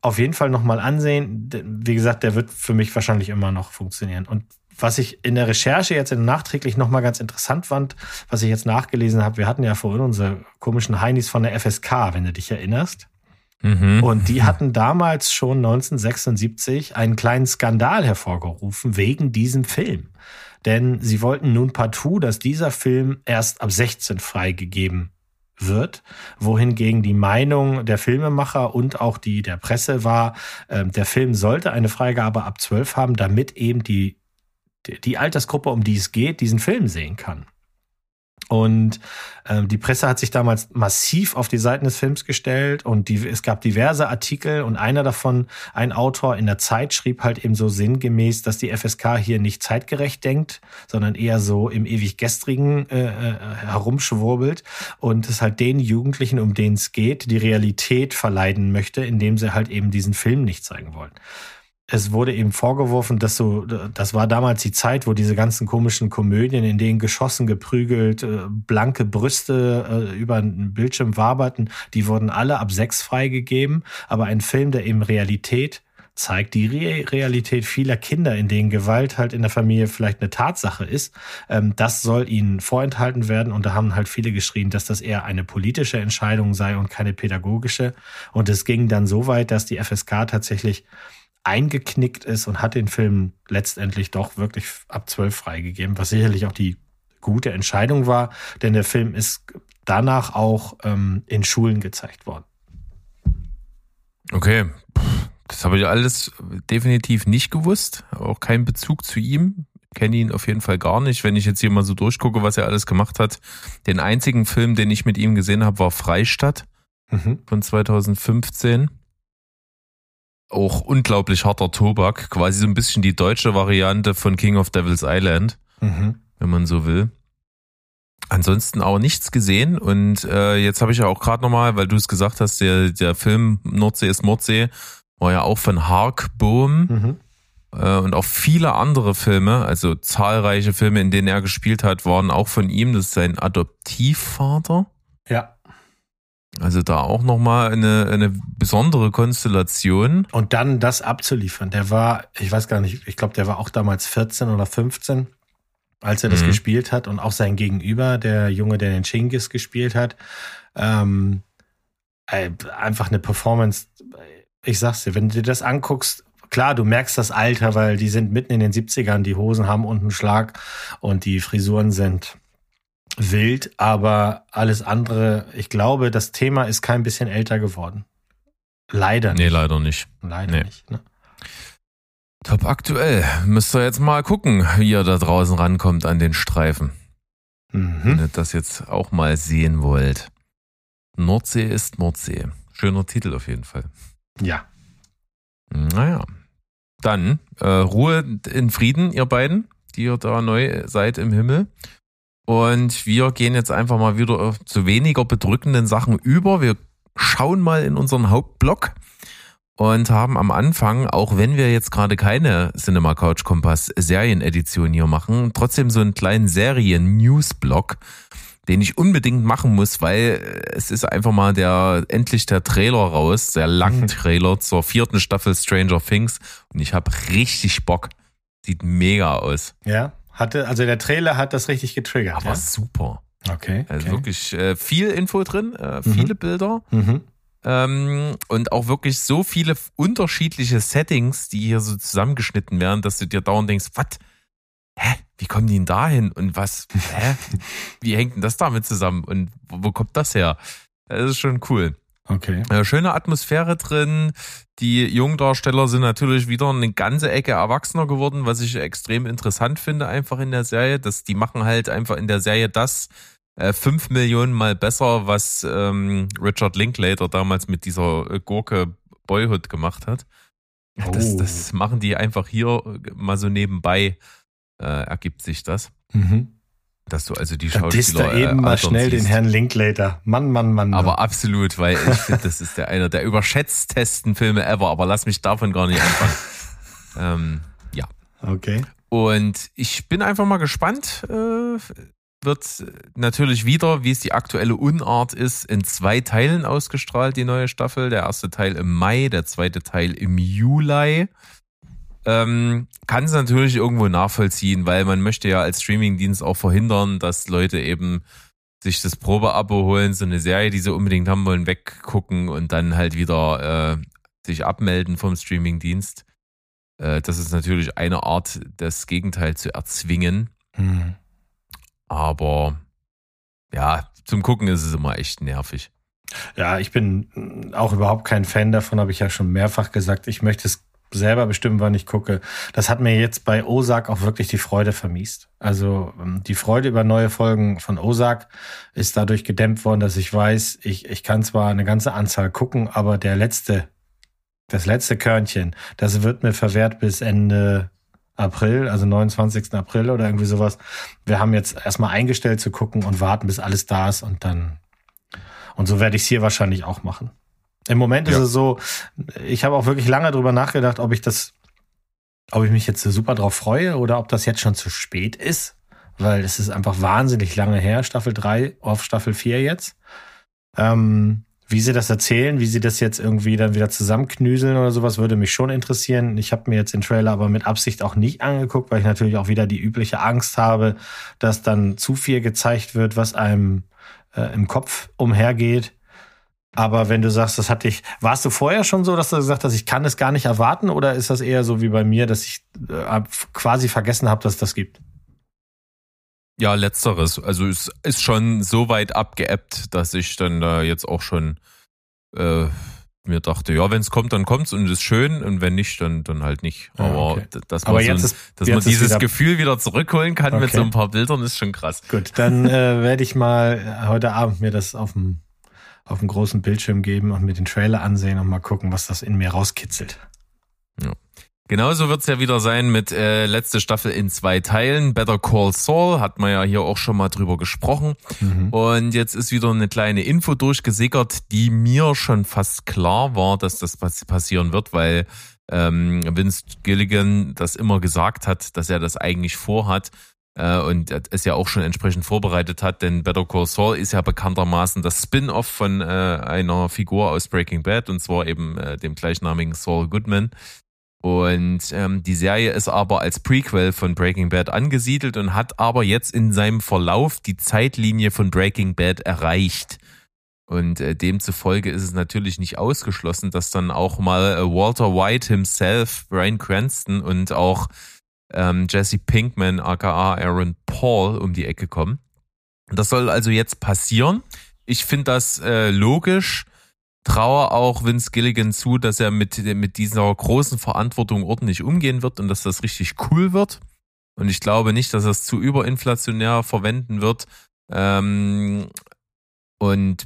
auf jeden Fall nochmal ansehen. Wie gesagt, der wird für mich wahrscheinlich immer noch funktionieren. Und was ich in der Recherche jetzt nachträglich nochmal ganz interessant fand, was ich jetzt nachgelesen habe, wir hatten ja vorhin unsere komischen Heinis von der FSK, wenn du dich erinnerst. Mhm. Und die hatten damals schon 1976 einen kleinen Skandal hervorgerufen wegen diesem Film. Denn sie wollten nun partout, dass dieser Film erst ab 16 freigegeben wird, wohingegen die Meinung der Filmemacher und auch die der Presse war, äh, der Film sollte eine Freigabe ab 12 haben, damit eben die, die Altersgruppe, um die es geht, diesen Film sehen kann. Und äh, die Presse hat sich damals massiv auf die Seiten des Films gestellt und die, es gab diverse Artikel und einer davon, ein Autor in der Zeit schrieb halt eben so sinngemäß, dass die FSK hier nicht zeitgerecht denkt, sondern eher so im ewig gestrigen äh, äh, herumschwurbelt und es halt den Jugendlichen, um denen es geht, die Realität verleiden möchte, indem sie halt eben diesen Film nicht zeigen wollen es wurde eben vorgeworfen, dass so, das war damals die Zeit, wo diese ganzen komischen Komödien, in denen geschossen, geprügelt, äh, blanke Brüste äh, über einen Bildschirm waberten, die wurden alle ab sechs freigegeben. Aber ein Film, der eben Realität zeigt, die Re Realität vieler Kinder, in denen Gewalt halt in der Familie vielleicht eine Tatsache ist, ähm, das soll ihnen vorenthalten werden. Und da haben halt viele geschrien, dass das eher eine politische Entscheidung sei und keine pädagogische. Und es ging dann so weit, dass die FSK tatsächlich eingeknickt ist und hat den Film letztendlich doch wirklich ab zwölf freigegeben, was sicherlich auch die gute Entscheidung war, denn der Film ist danach auch ähm, in Schulen gezeigt worden. Okay, das habe ich alles definitiv nicht gewusst, auch kein Bezug zu ihm. Kenne ihn auf jeden Fall gar nicht. Wenn ich jetzt hier mal so durchgucke, was er alles gemacht hat. Den einzigen Film, den ich mit ihm gesehen habe, war Freistadt mhm. von 2015 auch unglaublich harter Tobak, quasi so ein bisschen die deutsche Variante von King of Devil's Island, mhm. wenn man so will. Ansonsten auch nichts gesehen und äh, jetzt habe ich ja auch gerade nochmal, weil du es gesagt hast, der, der Film Nordsee ist Mordsee war ja auch von Hark Bohm mhm. äh, und auch viele andere Filme, also zahlreiche Filme, in denen er gespielt hat, waren auch von ihm. Das ist sein Adoptivvater. Ja. Also da auch nochmal eine, eine besondere Konstellation. Und dann das abzuliefern. Der war, ich weiß gar nicht, ich glaube, der war auch damals 14 oder 15, als er das mhm. gespielt hat. Und auch sein Gegenüber, der Junge, der den Chingis gespielt hat. Ähm, einfach eine Performance. Ich sag's dir, wenn du dir das anguckst, klar, du merkst das Alter, weil die sind mitten in den 70ern, die Hosen haben unten Schlag und die Frisuren sind wild, aber alles andere, ich glaube, das Thema ist kein bisschen älter geworden. Leider nicht. Nee, leider nicht. Leider nee. nicht. Ne? Top aktuell. Müsst ihr jetzt mal gucken, wie ihr da draußen rankommt an den Streifen. Mhm. Wenn ihr das jetzt auch mal sehen wollt. Nordsee ist Nordsee. Schöner Titel auf jeden Fall. Ja. Naja. Dann äh, Ruhe in Frieden, ihr beiden, die ihr da neu seid im Himmel. Und wir gehen jetzt einfach mal wieder zu weniger bedrückenden Sachen über. Wir schauen mal in unseren Hauptblock. und haben am Anfang, auch wenn wir jetzt gerade keine Cinema Couch Kompass Serienedition hier machen, trotzdem so einen kleinen Serien-News-Blog, den ich unbedingt machen muss, weil es ist einfach mal der endlich der Trailer raus, der lange Trailer zur vierten Staffel Stranger Things und ich habe richtig Bock. Sieht mega aus. Ja, hatte, also der Trailer hat das richtig getriggert. Aber ja? super. Okay. Also okay. wirklich äh, viel Info drin, äh, viele Bilder. Mhm. Ähm, und auch wirklich so viele unterschiedliche Settings, die hier so zusammengeschnitten werden, dass du dir dauernd denkst, was? Hä? Wie kommen die denn da hin? Und was? Hä? Wie hängt denn das damit zusammen? Und wo, wo kommt das her? Das ist schon cool. Okay. Äh, schöne Atmosphäre drin. Die Jungdarsteller sind natürlich wieder eine ganze Ecke erwachsener geworden, was ich extrem interessant finde einfach in der Serie. Dass die machen halt einfach in der Serie das äh, fünf Millionen Mal besser, was ähm, Richard Linklater damals mit dieser äh, Gurke Boyhood gemacht hat. Ja, Das, Oh. das machen die einfach hier mal so nebenbei, äh, ergibt sich das. Mhm. Dass du also die Da Schauspieler er eben äh, mal schnell den siehst. Herrn Linklater. Mann, Mann, Mann. Mann. Aber absolut, weil ich finde, das ist der einer der überschätztesten Filme ever, aber lass mich davon gar nicht anfangen. ähm, ja. okay. Und ich bin einfach mal gespannt. Äh, wird natürlich wieder, wie es die aktuelle Unart ist, in zwei Teilen ausgestrahlt, die neue Staffel. Der erste Teil im Mai, der zweite Teil im Juli. Ähm, kann es natürlich irgendwo nachvollziehen, weil man möchte ja als Streamingdienst auch verhindern, dass Leute eben sich das Probeabo holen, so eine Serie, die sie unbedingt haben wollen, weggucken und dann halt wieder äh, sich abmelden vom Streamingdienst. Äh, das ist natürlich eine Art, das Gegenteil zu erzwingen. Hm. Aber ja, zum Gucken ist es immer echt nervig. Ja, ich bin auch überhaupt kein Fan davon, habe ich ja schon mehrfach gesagt. Ich möchte es selber bestimmen, wann ich gucke. Das hat mir jetzt bei Ozark auch wirklich die Freude vermiest. Also ähm, die Freude über neue Folgen von Ozark ist dadurch gedämpft worden, dass ich weiß, ich, ich kann zwar eine ganze Anzahl gucken, aber der letzte, das letzte Körnchen, das wird mir verwehrt bis Ende April, also 29. April oder irgendwie sowas. Wir haben jetzt erstmal eingestellt zu gucken und warten, bis alles da ist und dann und so werde ich es hier wahrscheinlich auch machen. Im Moment ist Ja. es so, ich habe auch wirklich lange drüber nachgedacht, ob ich das, ob ich mich jetzt so super drauf freue oder ob das jetzt schon zu spät ist, weil es ist einfach wahnsinnig lange her, Staffel 3 auf Staffel 4 jetzt. Ähm, wie sie das erzählen, wie sie das jetzt irgendwie dann wieder zusammenknüseln oder sowas, würde mich schon interessieren. Ich habe mir jetzt den Trailer aber mit Absicht auch nicht angeguckt, weil ich natürlich auch wieder die übliche Angst habe, dass dann zu viel gezeigt wird, was einem äh, im Kopf umhergeht. Aber wenn du sagst, das hatte ich, warst du vorher schon so, dass du gesagt hast, ich kann es gar nicht erwarten, oder ist das eher so wie bei mir, dass ich äh, quasi vergessen habe, dass es das gibt? Ja, letzteres. Also es ist schon so weit abgeebbt, dass ich dann da jetzt auch schon äh, mir dachte, ja, wenn es kommt, dann kommt's und ist schön und wenn nicht, dann, dann halt nicht. Aber okay. dass man, Aber so ein, ist- dass man dieses wieder- Gefühl wieder zurückholen kann mit Okay. so ein paar Bildern, ist schon krass. Gut, dann äh, werde ich mal heute Abend mir das auf dem auf dem großen Bildschirm geben und mir den Trailer ansehen und mal gucken, was das in mir rauskitzelt. Genauso wird's ja wieder sein mit äh, letzte Staffel in zwei Teilen. Better Call Saul hat man ja hier auch schon mal drüber gesprochen. Mhm. Und jetzt ist wieder eine kleine Info durchgesickert, die mir schon fast klar war, dass das pass- passieren wird, weil ähm, Vince Gilligan das immer gesagt hat, dass er das eigentlich vorhat äh, und es ja auch schon entsprechend vorbereitet hat, denn Better Call Saul ist ja bekanntermaßen das Spin-off von äh, einer Figur aus Breaking Bad und zwar eben äh, dem gleichnamigen Saul Goodman. Und ähm, die Serie ist aber als Prequel von Breaking Bad angesiedelt und hat aber jetzt in seinem Verlauf die Zeitlinie von Breaking Bad erreicht. Und äh, demzufolge ist es natürlich nicht ausgeschlossen, dass dann auch mal äh, Walter White himself, Brian Cranston und auch ähm, Jesse Pinkman, aka Aaron Paul, um die Ecke kommen. Das soll also jetzt passieren. Ich finde das äh, logisch traue auch Vince Gilligan zu, dass er mit, mit dieser großen Verantwortung ordentlich umgehen wird und dass das richtig cool wird. Und ich glaube nicht, dass er es zu überinflationär verwenden wird. Ähm, und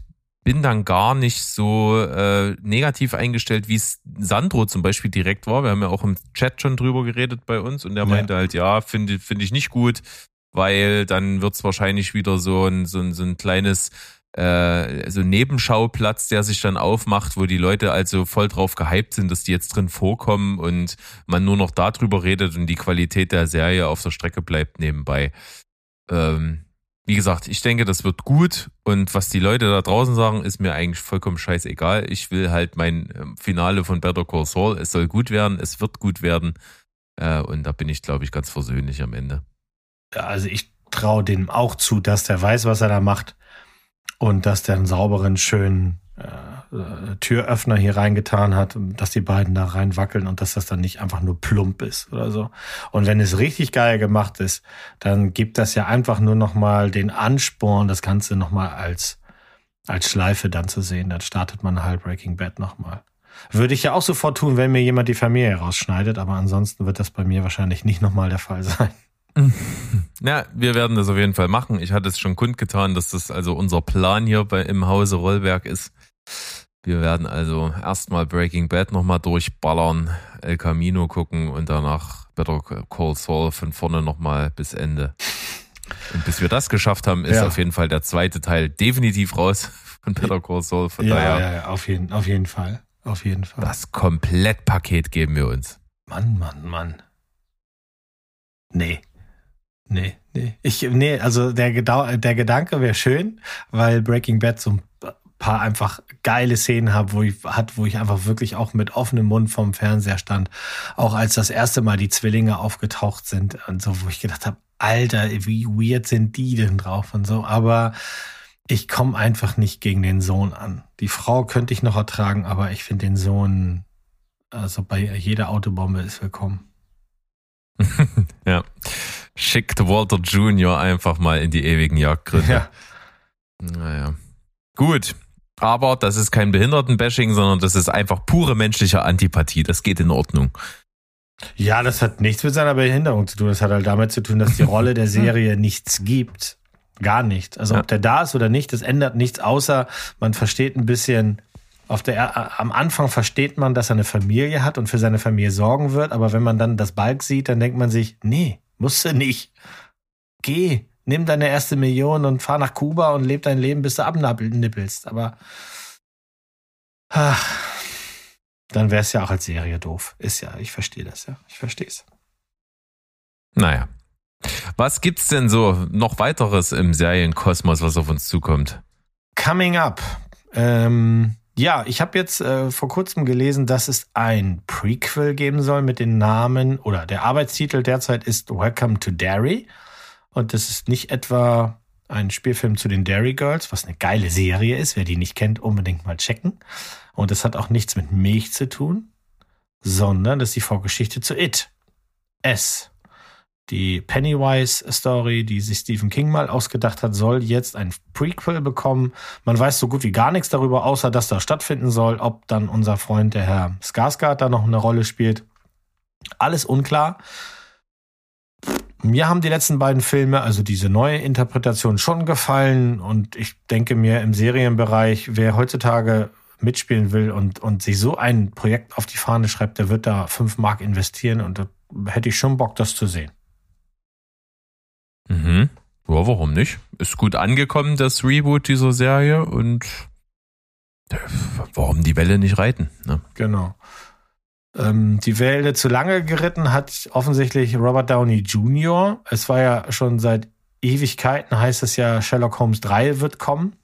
bin dann gar nicht so äh, negativ eingestellt, wie es Sandro zum Beispiel direkt war. Wir haben ja auch im Chat schon drüber geredet bei uns und er Ja. meinte halt, ja, finde finde ich nicht gut, weil dann wird's wahrscheinlich wieder so ein, so ein, so ein kleines äh, so Nebenschauplatz, der sich dann aufmacht, wo die Leute also voll drauf gehypt sind, dass die jetzt drin vorkommen und man nur noch darüber redet und die Qualität der Serie auf der Strecke bleibt nebenbei. Ähm, wie gesagt, ich denke, das wird gut und was die Leute da draußen sagen, ist mir eigentlich vollkommen scheißegal. Ich will halt mein ähm, Finale von Better Call Saul. Es soll gut werden, es wird gut werden äh, und da bin ich, glaube ich, ganz versöhnlich am Ende. Also ich traue dem auch zu, dass der weiß, was er da macht und dass der einen sauberen, schönen Türöffner hier reingetan hat, dass die beiden da reinwackeln und dass das dann nicht einfach nur plump ist oder so. Und wenn es richtig geil gemacht ist, dann gibt das ja einfach nur nochmal den Ansporn, das Ganze nochmal als, als Schleife dann zu sehen. Dann startet man halt Breaking Bad nochmal. Würde ich ja auch sofort tun, wenn mir jemand die Familie rausschneidet, aber ansonsten wird das bei mir wahrscheinlich nicht nochmal der Fall sein. Ja, wir werden das auf jeden Fall machen. Ich hatte es schon kundgetan, dass das also unser Plan hier bei, im Hause Rollwerk ist. Wir werden also erstmal Breaking Bad nochmal durchballern, El Camino gucken und danach Better Call Saul von vorne nochmal bis Ende. Und bis wir das geschafft haben, ist Ja. auf jeden Fall der zweite Teil definitiv raus von Better Call Saul. Von Ja, daher, ja, ja, auf jeden, auf jeden Fall. Auf jeden Fall. das Komplettpaket geben wir uns. Mann, Mann, Mann. Nee. Nee, nee. Ich, nee, also der, Gedau der Gedanke wäre schön, weil Breaking Bad so ein paar einfach geile Szenen hat, wo ich, hat, wo ich einfach wirklich auch mit offenem Mund vom Fernseher stand. Auch als das erste Mal die Zwillinge aufgetaucht sind und so, wo ich gedacht habe, Alter, wie weird sind die denn drauf und so. Aber ich komme einfach nicht gegen den Sohn an. Die Frau könnte ich noch ertragen, aber ich finde den Sohn, also bei jeder Autobombe ist willkommen. Ja. Schickt Walter Jr. einfach mal in die ewigen Jagdgründe. Ja. Naja. Gut. Aber das ist kein Behindertenbashing, sondern das ist einfach pure menschliche Antipathie. Das geht in Ordnung. Ja, das hat nichts mit seiner Behinderung zu tun. Das hat halt damit zu tun, dass die Rolle der Serie nichts gibt. Gar nicht. Also Ja. ob der da ist oder nicht, das ändert nichts, außer man versteht ein bisschen, auf der, am Anfang versteht man, dass er eine Familie hat und für seine Familie sorgen wird, aber wenn man dann das Balk sieht, dann denkt man sich, nee, musst du nicht. Geh, nimm deine erste Million und fahr nach Kuba und leb dein Leben, bis du abnippelst. Aber ach, dann wäre es ja auch als Serie doof. Ist ja, ich verstehe das ja. Ich verstehe es. Naja. Was gibt's denn so noch weiteres im Serienkosmos, was auf uns zukommt? Coming up. Ähm, ja, ich habe jetzt äh, vor kurzem gelesen, dass es ein Prequel geben soll mit den Namen oder der Arbeitstitel derzeit ist Welcome to Derry. Und das ist nicht etwa ein Spielfilm zu den Derry Girls, was eine geile Serie ist. Wer die nicht kennt, unbedingt mal checken. Und das hat auch nichts mit Milch zu tun, sondern das ist die Vorgeschichte zu It. S. Die Pennywise-Story, die sich Stephen King mal ausgedacht hat, soll jetzt ein Prequel bekommen. Man weiß so gut wie gar nichts darüber, außer dass da stattfinden soll. Ob dann unser Freund, der Herr Skarsgård, da noch eine Rolle spielt. Alles unklar. Mir haben die letzten beiden Filme, also diese neue Interpretation, schon gefallen. Und ich denke mir, im Serienbereich, wer heutzutage mitspielen will und, und sich so ein Projekt auf die Fahne schreibt, der wird da fünf Mark investieren und da hätte ich schon Bock, das zu sehen. Mhm. Ja, warum nicht? Ist gut angekommen, das Reboot dieser Serie und äh, warum die Welle nicht reiten? Ne? Genau. Ähm, die Welle zu lange geritten hat offensichtlich Robert Downey Jr. Es war ja schon seit Ewigkeiten, heißt es ja, Sherlock Holmes 3 wird kommen.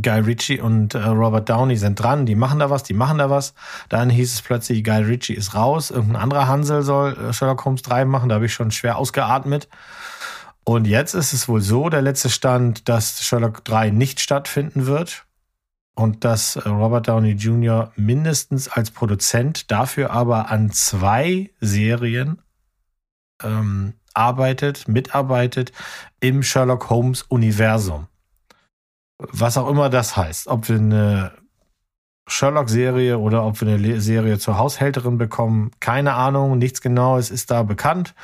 Guy Ritchie und äh, Robert Downey sind dran, die machen da was, die machen da was. Dann hieß es plötzlich, Guy Ritchie ist raus, irgendein anderer Hansel soll äh, Sherlock Holmes 3 machen, da habe ich schon schwer ausgeatmet. Und jetzt ist es wohl so, der letzte Stand, dass Sherlock 3 nicht stattfinden wird und dass äh, Robert Downey Jr. mindestens als Produzent dafür aber an zwei Serien ähm, arbeitet, mitarbeitet im Sherlock Holmes Universum. Was auch immer das heißt. Ob wir eine Sherlock-Serie oder ob wir eine Serie zur Haushälterin bekommen, keine Ahnung, nichts Genaues ist da bekannt.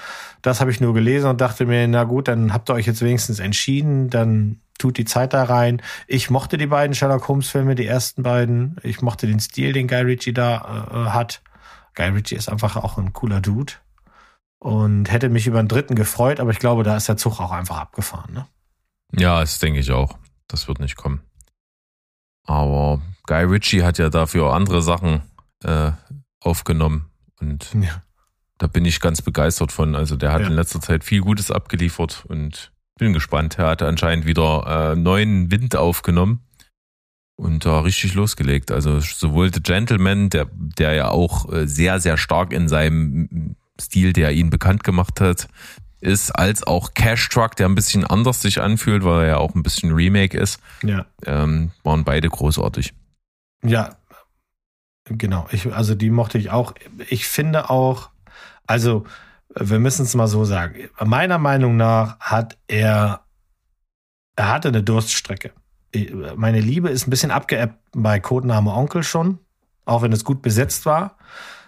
Das habe ich nur gelesen und dachte mir, na gut, dann habt ihr euch jetzt wenigstens entschieden, dann tut die Zeit da rein. Ich mochte die beiden Sherlock Holmes-Filme, die ersten beiden. Ich mochte den Stil, den Guy Ritchie da äh, hat. Guy Ritchie ist einfach auch ein cooler Dude. Und hätte mich über den dritten gefreut, aber ich glaube, da ist der Zug auch einfach abgefahren. Ne? Ja, das denke ich auch. Das wird nicht kommen. Aber Guy Ritchie hat ja dafür andere Sachen äh, aufgenommen und Ja. da bin ich ganz begeistert von. Also der hat Ja. in letzter Zeit viel Gutes abgeliefert und bin gespannt. Er hat anscheinend wieder äh, neuen Wind aufgenommen und da richtig losgelegt. Also sowohl The Gentleman, der, der ja auch äh, sehr, sehr stark in seinem Stil, der ihn bekannt gemacht hat, ist, als auch Cash Truck, der ein bisschen anders sich anfühlt, weil er ja auch ein bisschen Remake ist, Ja. ähm, waren beide großartig. Ja, genau. Ich, also die mochte ich auch. Ich finde auch, also wir müssen es mal so sagen. Meiner Meinung nach hat er, er hatte eine Durststrecke. Meine Liebe ist ein bisschen abgeebbt bei Codename Onkel schon, auch wenn es gut besetzt war.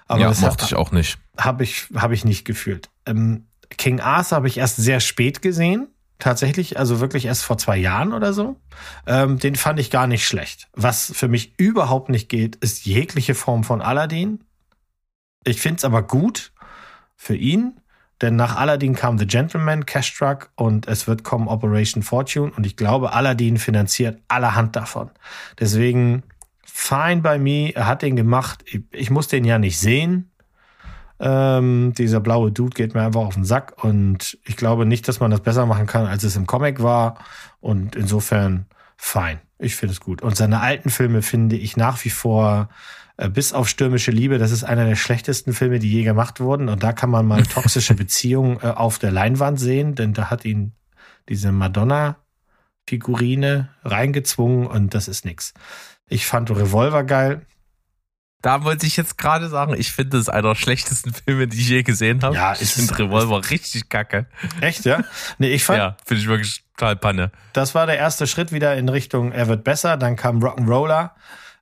Aber ja, das mochte ich auch nicht. habe ich, hab ich nicht gefühlt. Ähm, King Arthur habe ich erst sehr spät gesehen. Tatsächlich, also wirklich erst vor zwei Jahren oder so. Ähm, den fand ich gar nicht schlecht. Was für mich überhaupt nicht geht, ist jegliche Form von Aladdin. Ich finde es aber gut für ihn, denn nach Aladdin kam The Gentleman, Cash Truck und es wird kommen Operation Fortune und ich glaube, Aladdin finanziert allerhand davon. Deswegen fine by me, er hat den gemacht. Ich, ich muss den ja nicht sehen. Ähm, dieser blaue Dude geht mir einfach auf den Sack und ich glaube nicht, dass man das besser machen kann, als es im Comic war. Und insofern fein. Ich finde es gut. Und seine alten Filme finde ich nach wie vor, äh, bis auf Stürmische Liebe, das ist einer der schlechtesten Filme, die je gemacht wurden. Und da kann man mal toxische Beziehungen äh, auf der Leinwand sehen, denn da hat ihn diese Madonna-Figurine reingezwungen und das ist nix. Ich fand Revolver geil. Da wollte ich jetzt gerade sagen, ich finde es einer der schlechtesten Filme, die ich je gesehen habe. Ja, ich finde Revolver richtig kacke. Echt, ja? Nee, ich fand, Ja, finde ich wirklich total Panne. das war der erste Schritt wieder in Richtung, er wird besser. Dann kam Rock'n'Roller,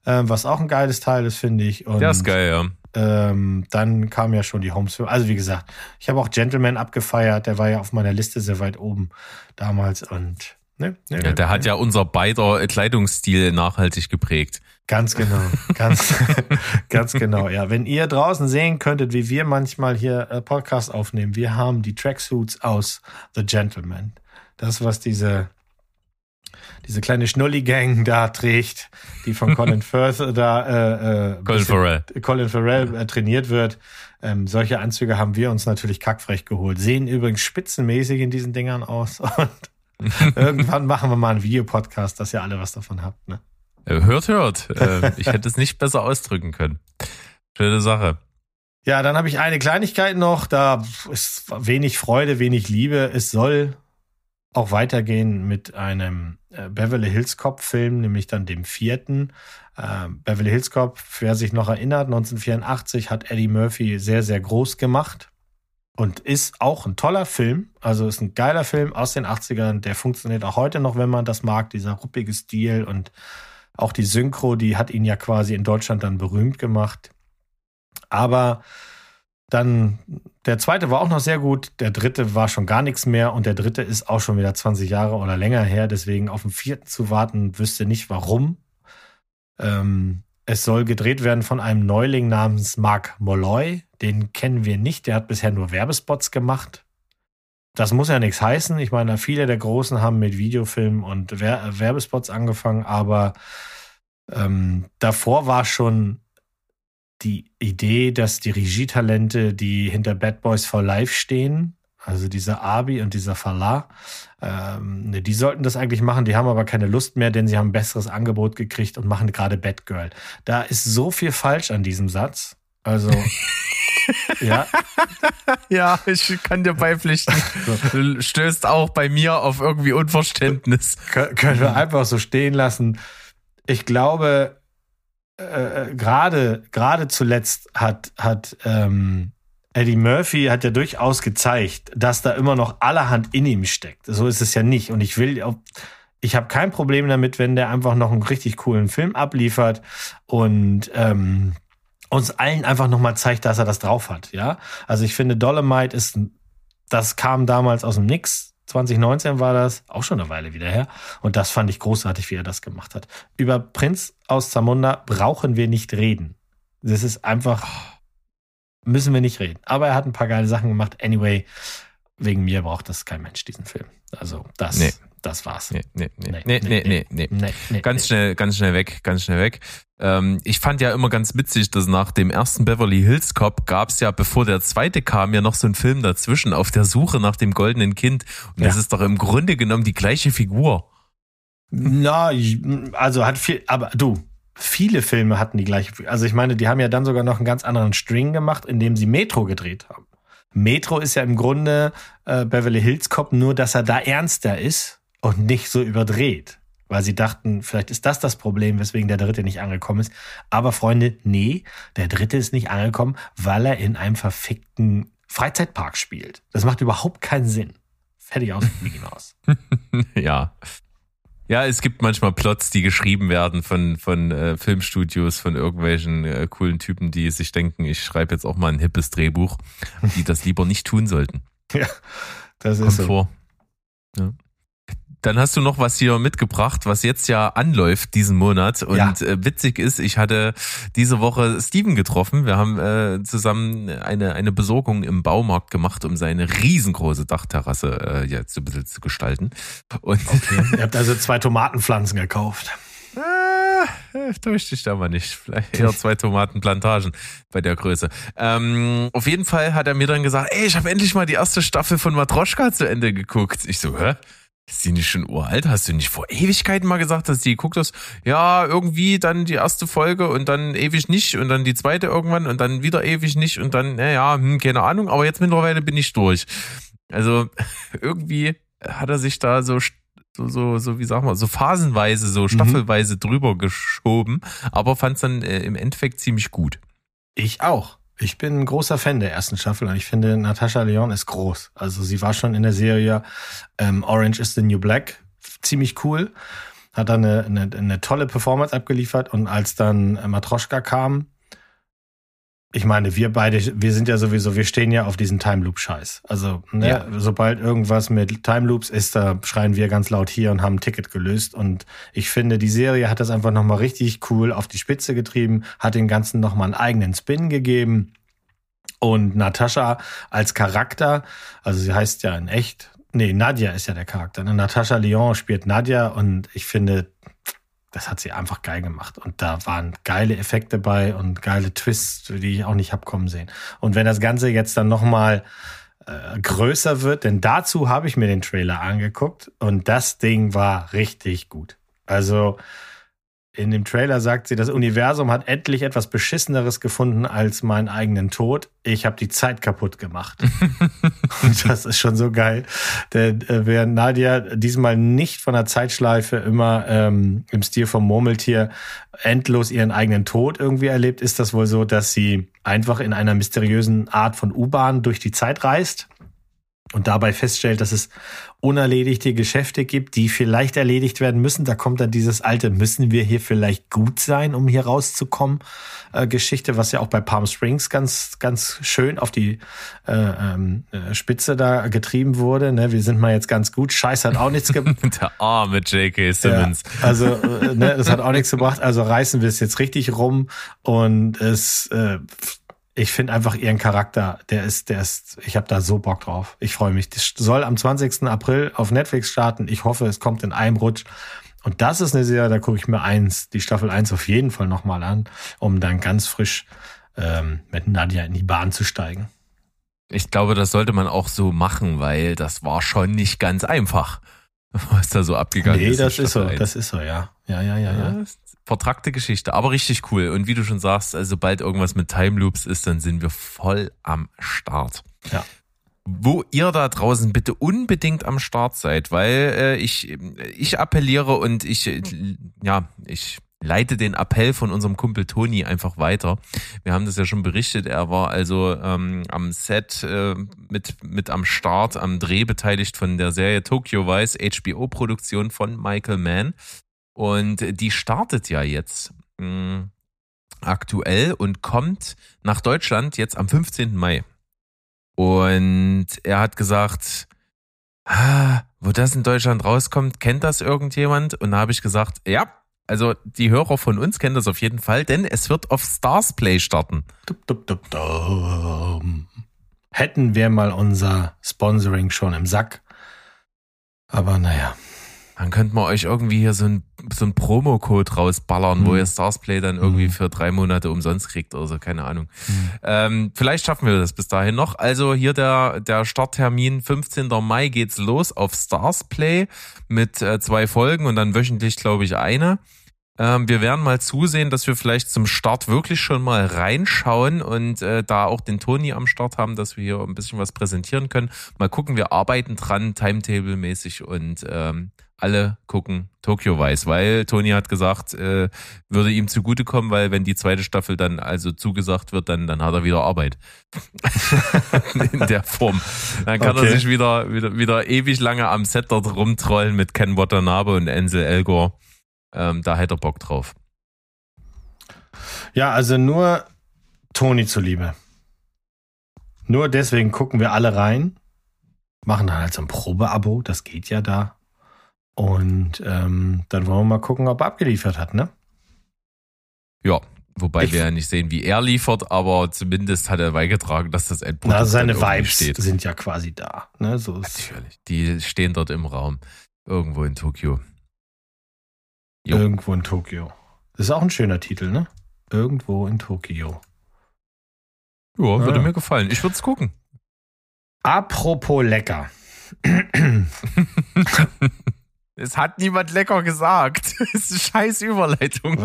ähm, was auch ein geiles Teil ist, finde ich. Und, Der ist geil, ja. Ähm, dann kam ja schon die Homes. Also wie gesagt, ich habe auch Gentleman abgefeiert. Der war ja auf meiner Liste sehr weit oben damals. Und ne, ne, ja. Der hat ja unser beider Kleidungsstil nachhaltig geprägt. Ganz genau, ganz, ganz genau. Ja, wenn ihr draußen sehen könntet, wie wir manchmal hier äh, Podcast aufnehmen, wir haben die Tracksuits aus The Gentleman. Das, was diese, diese kleine Schnulli-Gang da trägt, die von Colin Firth da, äh, äh, Colin Farrell. Colin Farrell äh, trainiert wird. Ähm, solche Anzüge haben wir uns natürlich kackfrech geholt. Sehen übrigens spitzenmäßig in diesen Dingern aus. Und irgendwann machen wir mal einen Videopodcast, dass ihr alle was davon habt. Ne? Äh, Hört, hört. Äh, Ich hätte es nicht besser ausdrücken können. Schöne Sache. Ja, dann habe ich eine Kleinigkeit noch. Da ist wenig Freude, wenig Liebe. Es soll auch weitergehen mit einem äh, Beverly Hills Cop Film, nämlich dann dem vierten. Ähm, Beverly Hills Cop, wer sich noch erinnert, 1984 hat Eddie Murphy sehr, sehr groß gemacht und ist auch ein toller Film. Also ist ein geiler Film aus den 80ern. Der funktioniert auch heute noch, wenn man das mag, dieser ruppige Stil und auch die Synchro, die hat ihn ja quasi in Deutschland dann berühmt gemacht. Aber dann der zweite war auch noch sehr gut, der dritte war schon gar nichts mehr und der dritte ist auch schon wieder 20 Jahre oder länger her. Deswegen auf den vierten zu warten, wüsste nicht warum. Ähm, es soll gedreht werden von einem Neuling namens Mark Molloy. Den kennen wir nicht, der hat bisher nur Werbespots gemacht. Das muss ja nichts heißen. Ich meine, viele der Großen haben mit Videofilmen und Wer Werbespots angefangen, aber ähm, davor war schon die Idee, dass die Regietalente, die hinter Bad Boys for Life stehen, also dieser Abi und dieser Falah, ähm, ne, die sollten das eigentlich machen, die haben aber keine Lust mehr, denn sie haben ein besseres Angebot gekriegt und machen gerade Batgirl. Da ist so viel falsch an diesem Satz. Also, ja, Ja, ich kann dir beipflichten. Du stößt auch bei mir auf irgendwie Unverständnis. Kö- können wir einfach so stehen lassen. Ich glaube, äh, gerade gerade zuletzt hat hat ähm, Eddie Murphy hat ja durchaus gezeigt, dass da immer noch allerhand in ihm steckt. So ist es ja nicht. Und ich will, ich habe kein Problem damit, wenn der einfach noch einen richtig coolen Film abliefert und ähm, uns allen einfach noch mal zeigt, dass er das drauf hat. Ja, also ich finde Dolomite ist, das kam damals aus dem Nix. 2019 war das, auch schon eine Weile wieder her. Und das fand ich großartig, wie er das gemacht hat. Über Prinz aus Zamunda brauchen wir nicht reden. Das ist einfach, müssen wir nicht reden. Aber er hat ein paar geile Sachen gemacht. Anyway, wegen mir braucht das kein Mensch, diesen Film. Also das Nee. das war's. Nee, nee, nee, Nee, nee, nee, nee, nee, nee. Ganz schnell, ganz schnell weg, ganz schnell weg. Ähm, ich fand ja immer ganz witzig, dass nach dem ersten Beverly Hills Cop gab's ja, bevor der zweite kam, ja noch so ein Film dazwischen auf der Suche nach dem goldenen Kind. Und das Ja. ist doch im Grunde genommen die gleiche Figur. Na, also hat viel, aber du, viele Filme hatten die gleiche. Also ich meine, die haben ja dann sogar noch einen ganz anderen String gemacht, indem sie Metro gedreht haben. Metro ist ja im Grunde äh, Beverly Hills Cop, nur dass er da ernster ist und nicht so überdreht. Weil sie dachten, vielleicht ist das das Problem, weswegen der dritte nicht angekommen ist. Aber Freunde, nee, der dritte ist nicht angekommen, weil er in einem verfickten Freizeitpark spielt. Das macht überhaupt keinen Sinn. Fertig aus, Mickey Mouse. ja. Ja, es gibt manchmal Plots, die geschrieben werden von, von äh, Filmstudios, von irgendwelchen äh, coolen Typen, die sich denken, ich schreibe jetzt auch mal ein hippes Drehbuch, die das lieber nicht tun sollten. Ja, das Kommt ist so. vor. Ja. Dann hast du noch was hier mitgebracht, was jetzt ja anläuft diesen Monat. Und Ja. äh, witzig ist, ich hatte diese Woche Steven getroffen. Wir haben äh, zusammen eine, eine Besorgung im Baumarkt gemacht, um seine riesengroße Dachterrasse äh, jetzt ein bisschen zu gestalten. Und Ihr habt also zwei Tomatenpflanzen gekauft. äh, täuscht dich da mal nicht. Vielleicht eher zwei Tomatenplantagen bei der Größe. Ähm, auf jeden Fall hat er mir dann gesagt, ey, ich habe endlich mal die erste Staffel von Matroschka zu Ende geguckt. Ich so, hä? Ist die nicht schon uralt? Hast du nicht vor Ewigkeiten mal gesagt, dass die geguckt hast? Ja, irgendwie dann die erste Folge und dann ewig nicht und dann die zweite irgendwann und dann wieder ewig nicht und dann, naja, hm, keine Ahnung, aber jetzt mittlerweile bin ich durch. Also irgendwie hat er sich da so so, so, so, wie sag mal, so phasenweise, so staffelweise drüber geschoben, aber fand es dann äh, im Endeffekt ziemlich gut. Ich auch. Ich bin ein großer Fan der ersten Staffel und ich finde, Natascha Leon ist groß. Also sie war schon in der Serie ähm, Orange is the New Black ziemlich cool. Hat dann eine, eine, eine tolle Performance abgeliefert und als dann Matroschka kam, ich meine, wir beide, wir sind ja sowieso, wir stehen ja auf diesen Time Loop Scheiß. Also, ne, Ja. sobald irgendwas mit Time Loops ist, da schreien wir ganz laut hier und haben ein Ticket gelöst. Und ich finde, die Serie hat das einfach nochmal richtig cool auf die Spitze getrieben, hat den Ganzen nochmal einen eigenen Spin gegeben. Und Natascha als Charakter, also sie heißt ja in echt, nee, Nadja ist ja der Charakter. Ne? Natascha Lyon spielt Nadja und ich finde, das hat sie einfach geil gemacht. Und da waren geile Effekte bei und geile Twists, die ich auch nicht hab kommen sehen. Und wenn das Ganze jetzt dann nochmal äh, größer wird, denn dazu habe ich mir den Trailer angeguckt und das Ding war richtig gut. Also in dem Trailer sagt sie, das Universum hat endlich etwas Beschisseneres gefunden als meinen eigenen Tod. Ich habe die Zeit kaputt gemacht. Und das ist schon so geil. Denn äh, während Nadia diesmal nicht von der Zeitschleife immer ähm, im Stil vom Murmeltier endlos ihren eigenen Tod irgendwie erlebt, ist das wohl so, dass sie einfach in einer mysteriösen Art von U-Bahn durch die Zeit reist und dabei feststellt, dass es unerledigte Geschäfte gibt, die vielleicht erledigt werden müssen. Da kommt dann dieses alte, müssen wir hier vielleicht gut sein, um hier rauszukommen, äh, Geschichte, was ja auch bei Palm Springs ganz, ganz schön auf die äh, ähm, äh, Spitze da getrieben wurde. Ne? Wir sind mal jetzt ganz gut. Scheiß hat auch nichts gebracht. Der arme J.K. Simmons. Ja, also, äh, ne, das hat auch nichts gebracht. Also reißen wir es jetzt richtig rum und es, äh, ich finde einfach ihren Charakter, der ist, der ist, ich habe da so Bock drauf. Ich freue mich. Das soll am 20. April auf Netflix starten. Ich hoffe, es kommt in einem Rutsch. Und das ist eine Serie, da gucke ich mir eins, die Staffel eins auf jeden Fall nochmal an, um dann ganz frisch ähm, mit Nadja in die Bahn zu steigen. Ich glaube, das sollte man auch so machen, weil das war schon nicht ganz einfach, was da so abgegangen Nee, ist. in das ist so, Staffel eins. das ist so, ja. Ja, ja, ja, ja. Vertrackte Geschichte, aber richtig cool. Und wie du schon sagst, also sobald irgendwas mit Time Loops ist, dann sind wir voll am Start. Ja. Wo ihr da draußen bitte unbedingt am Start seid, weil äh, ich, ich appelliere und ich, äh, ja, ich leite den Appell von unserem Kumpel Toni einfach weiter. Wir haben das ja schon berichtet. Er war also ähm, am Set äh, mit, mit am Start, am Dreh beteiligt von der Serie Tokyo Vice, HBO-Produktion von Michael Mann. Und die startet ja jetzt mh, aktuell und kommt nach Deutschland jetzt am 15. Mai. Und er hat gesagt, ah, wo das in Deutschland rauskommt, kennt das irgendjemand? Und da habe ich gesagt, ja, also die Hörer von uns kennen das auf jeden Fall, denn es wird auf Stars Play starten. Hätten wir mal unser Sponsoring schon im Sack. Aber naja. Dann könnte man euch irgendwie hier so ein, so ein Promo-Code rausballern, wo Hm. ihr Starsplay dann irgendwie Hm. für drei Monate umsonst kriegt oder so, keine Ahnung. Ähm, vielleicht schaffen wir das bis dahin noch. Also hier der, der Starttermin 15. Mai geht's los auf Starsplay mit äh, zwei Folgen und dann wöchentlich, glaube ich, eine. Ähm, wir werden mal zusehen, dass wir vielleicht zum Start wirklich schon mal reinschauen und äh, da auch den Toni am Start haben, dass wir hier ein bisschen was präsentieren können. Mal gucken, wir arbeiten dran, Timetable-mäßig und ähm, alle gucken Tokyo Vice, weil Toni hat gesagt, äh, würde ihm zugutekommen, weil wenn die zweite Staffel dann also zugesagt wird, dann, dann hat er wieder Arbeit. In der Form. Dann kann er Okay. sich wieder, wieder, wieder ewig lange am Set dort rumtrollen mit Ken Watanabe und Ansel Elgor. Ähm, da hätte er Bock drauf. Ja, also nur Toni zuliebe. Nur deswegen gucken wir alle rein, machen dann halt so ein Probeabo, das geht ja da. Und ähm, dann wollen wir mal gucken, ob er abgeliefert hat, ne? Ja, wobei Ich- wir ja nicht sehen, wie er liefert, aber zumindest hat er beigetragen, dass das Endprodukt Na, seine Vibes steht. sind ja quasi da. Ne? So Natürlich. Die stehen dort im Raum. Irgendwo in Tokio. Jo. irgendwo in Tokio. Das ist auch ein schöner Titel, ne? Irgendwo in Tokio. Ja, würde Ah. mir gefallen. Ich würde es gucken. Apropos lecker. Es hat niemand lecker gesagt. Das ist eine scheiß Überleitung.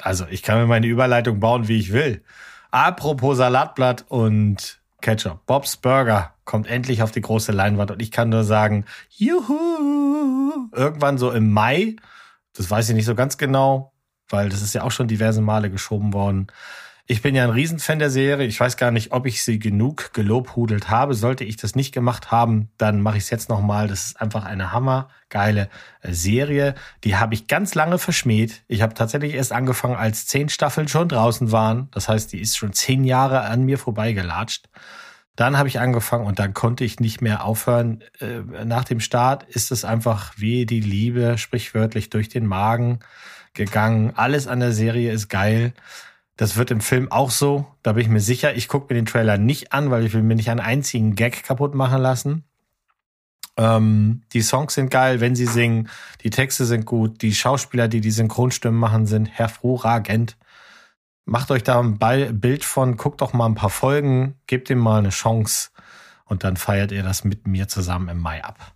Also, ich kann mir meine Überleitung bauen, wie ich will. Apropos Salatblatt und Ketchup. Bob's Burger kommt endlich auf die große Leinwand und ich kann nur sagen, juhu! Irgendwann so im Mai, das weiß ich nicht so ganz genau, weil das ist ja auch schon diverse Male geschoben worden. Ich bin ja ein Riesenfan der Serie. Ich weiß gar nicht, ob ich sie genug gelobhudelt habe. Sollte ich das nicht gemacht haben, dann mache ich es jetzt nochmal. Das ist einfach eine hammergeile äh, Serie. Die habe ich ganz lange verschmäht. Ich habe tatsächlich erst angefangen, als zehn Staffeln schon draußen waren. Das heißt, die ist schon zehn Jahre an mir vorbeigelatscht. Dann habe ich angefangen und dann konnte ich nicht mehr aufhören. Äh, Nach dem Start ist es einfach wie die Liebe sprichwörtlich durch den Magen gegangen. Alles an der Serie ist geil. Das wird im Film auch so. Da bin ich mir sicher. Ich gucke mir den Trailer nicht an, weil ich will mir nicht einen einzigen Gag kaputt machen lassen. Ähm, die Songs sind geil, wenn sie singen. Die Texte sind gut. Die Schauspieler, die die Synchronstimmen machen, sind hervorragend. Macht euch da ein Bild von, guckt doch mal ein paar Folgen, gebt ihm mal eine Chance und dann feiert ihr das mit mir zusammen im Mai ab.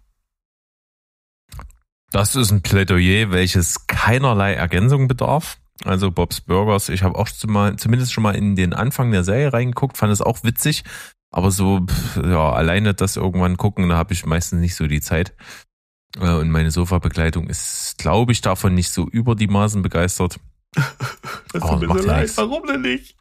Das ist ein Plädoyer, welches keinerlei Ergänzung bedarf. Also Bob's Burgers, ich habe auch zumindest schon mal in den Anfang der Serie reingeguckt, fand es auch witzig. Aber so, pff, ja, alleine das irgendwann gucken, da habe ich meistens nicht so die Zeit. Äh, Und meine Sofabegleitung ist, glaube ich, davon nicht so über die Maßen begeistert. Das Oh, macht ja nichts. Warum denn nicht?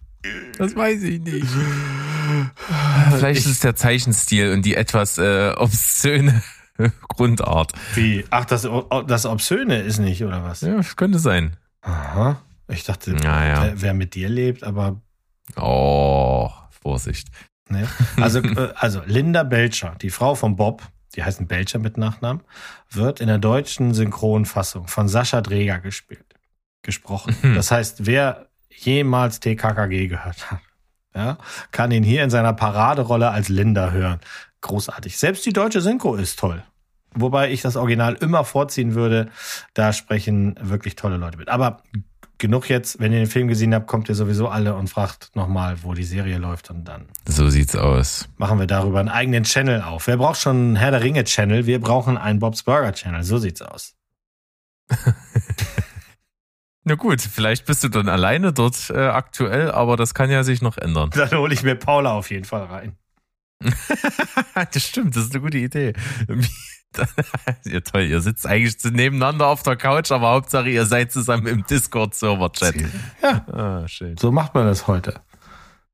Das weiß ich nicht. Vielleicht ist es der Zeichenstil und die etwas äh, obszöne Grundart. Wie? Ach, das, das Obszöne ist nicht, oder was? Ja, könnte sein. Aha. Ich dachte, Naja. wer, wer mit dir lebt, aber Oh, Vorsicht. Ne? Also, äh, also Linda Belcher, die Frau von Bob, die heißt Belcher mit Nachnamen, wird in der deutschen Synchronfassung von Sascha Dreger gespielt, gesprochen. Mhm. Das heißt, wer jemals TKKG gehört hat, ja, kann ihn hier in seiner Paraderolle als Linda hören. Großartig. Selbst die deutsche Synchro ist toll. Wobei ich das Original immer vorziehen würde. Da sprechen wirklich tolle Leute mit. Aber genug jetzt. Wenn ihr den Film gesehen habt, kommt ihr sowieso alle und fragt nochmal, wo die Serie läuft und dann So sieht's aus. machen wir darüber einen eigenen Channel auf. Wer braucht schon einen Herr der Ringe Channel? Wir brauchen einen Bob's Burger Channel. So sieht's aus. Na gut, vielleicht bist du dann alleine dort äh, aktuell, aber das kann ja sich noch ändern. Dann hole ich mir Paula auf jeden Fall rein. das stimmt, das ist eine gute Idee. ja, toll, ihr sitzt eigentlich nebeneinander auf der Couch, aber Hauptsache ihr seid zusammen im Discord-Server-Chat. Ja, Ah, schön. so macht man das heute.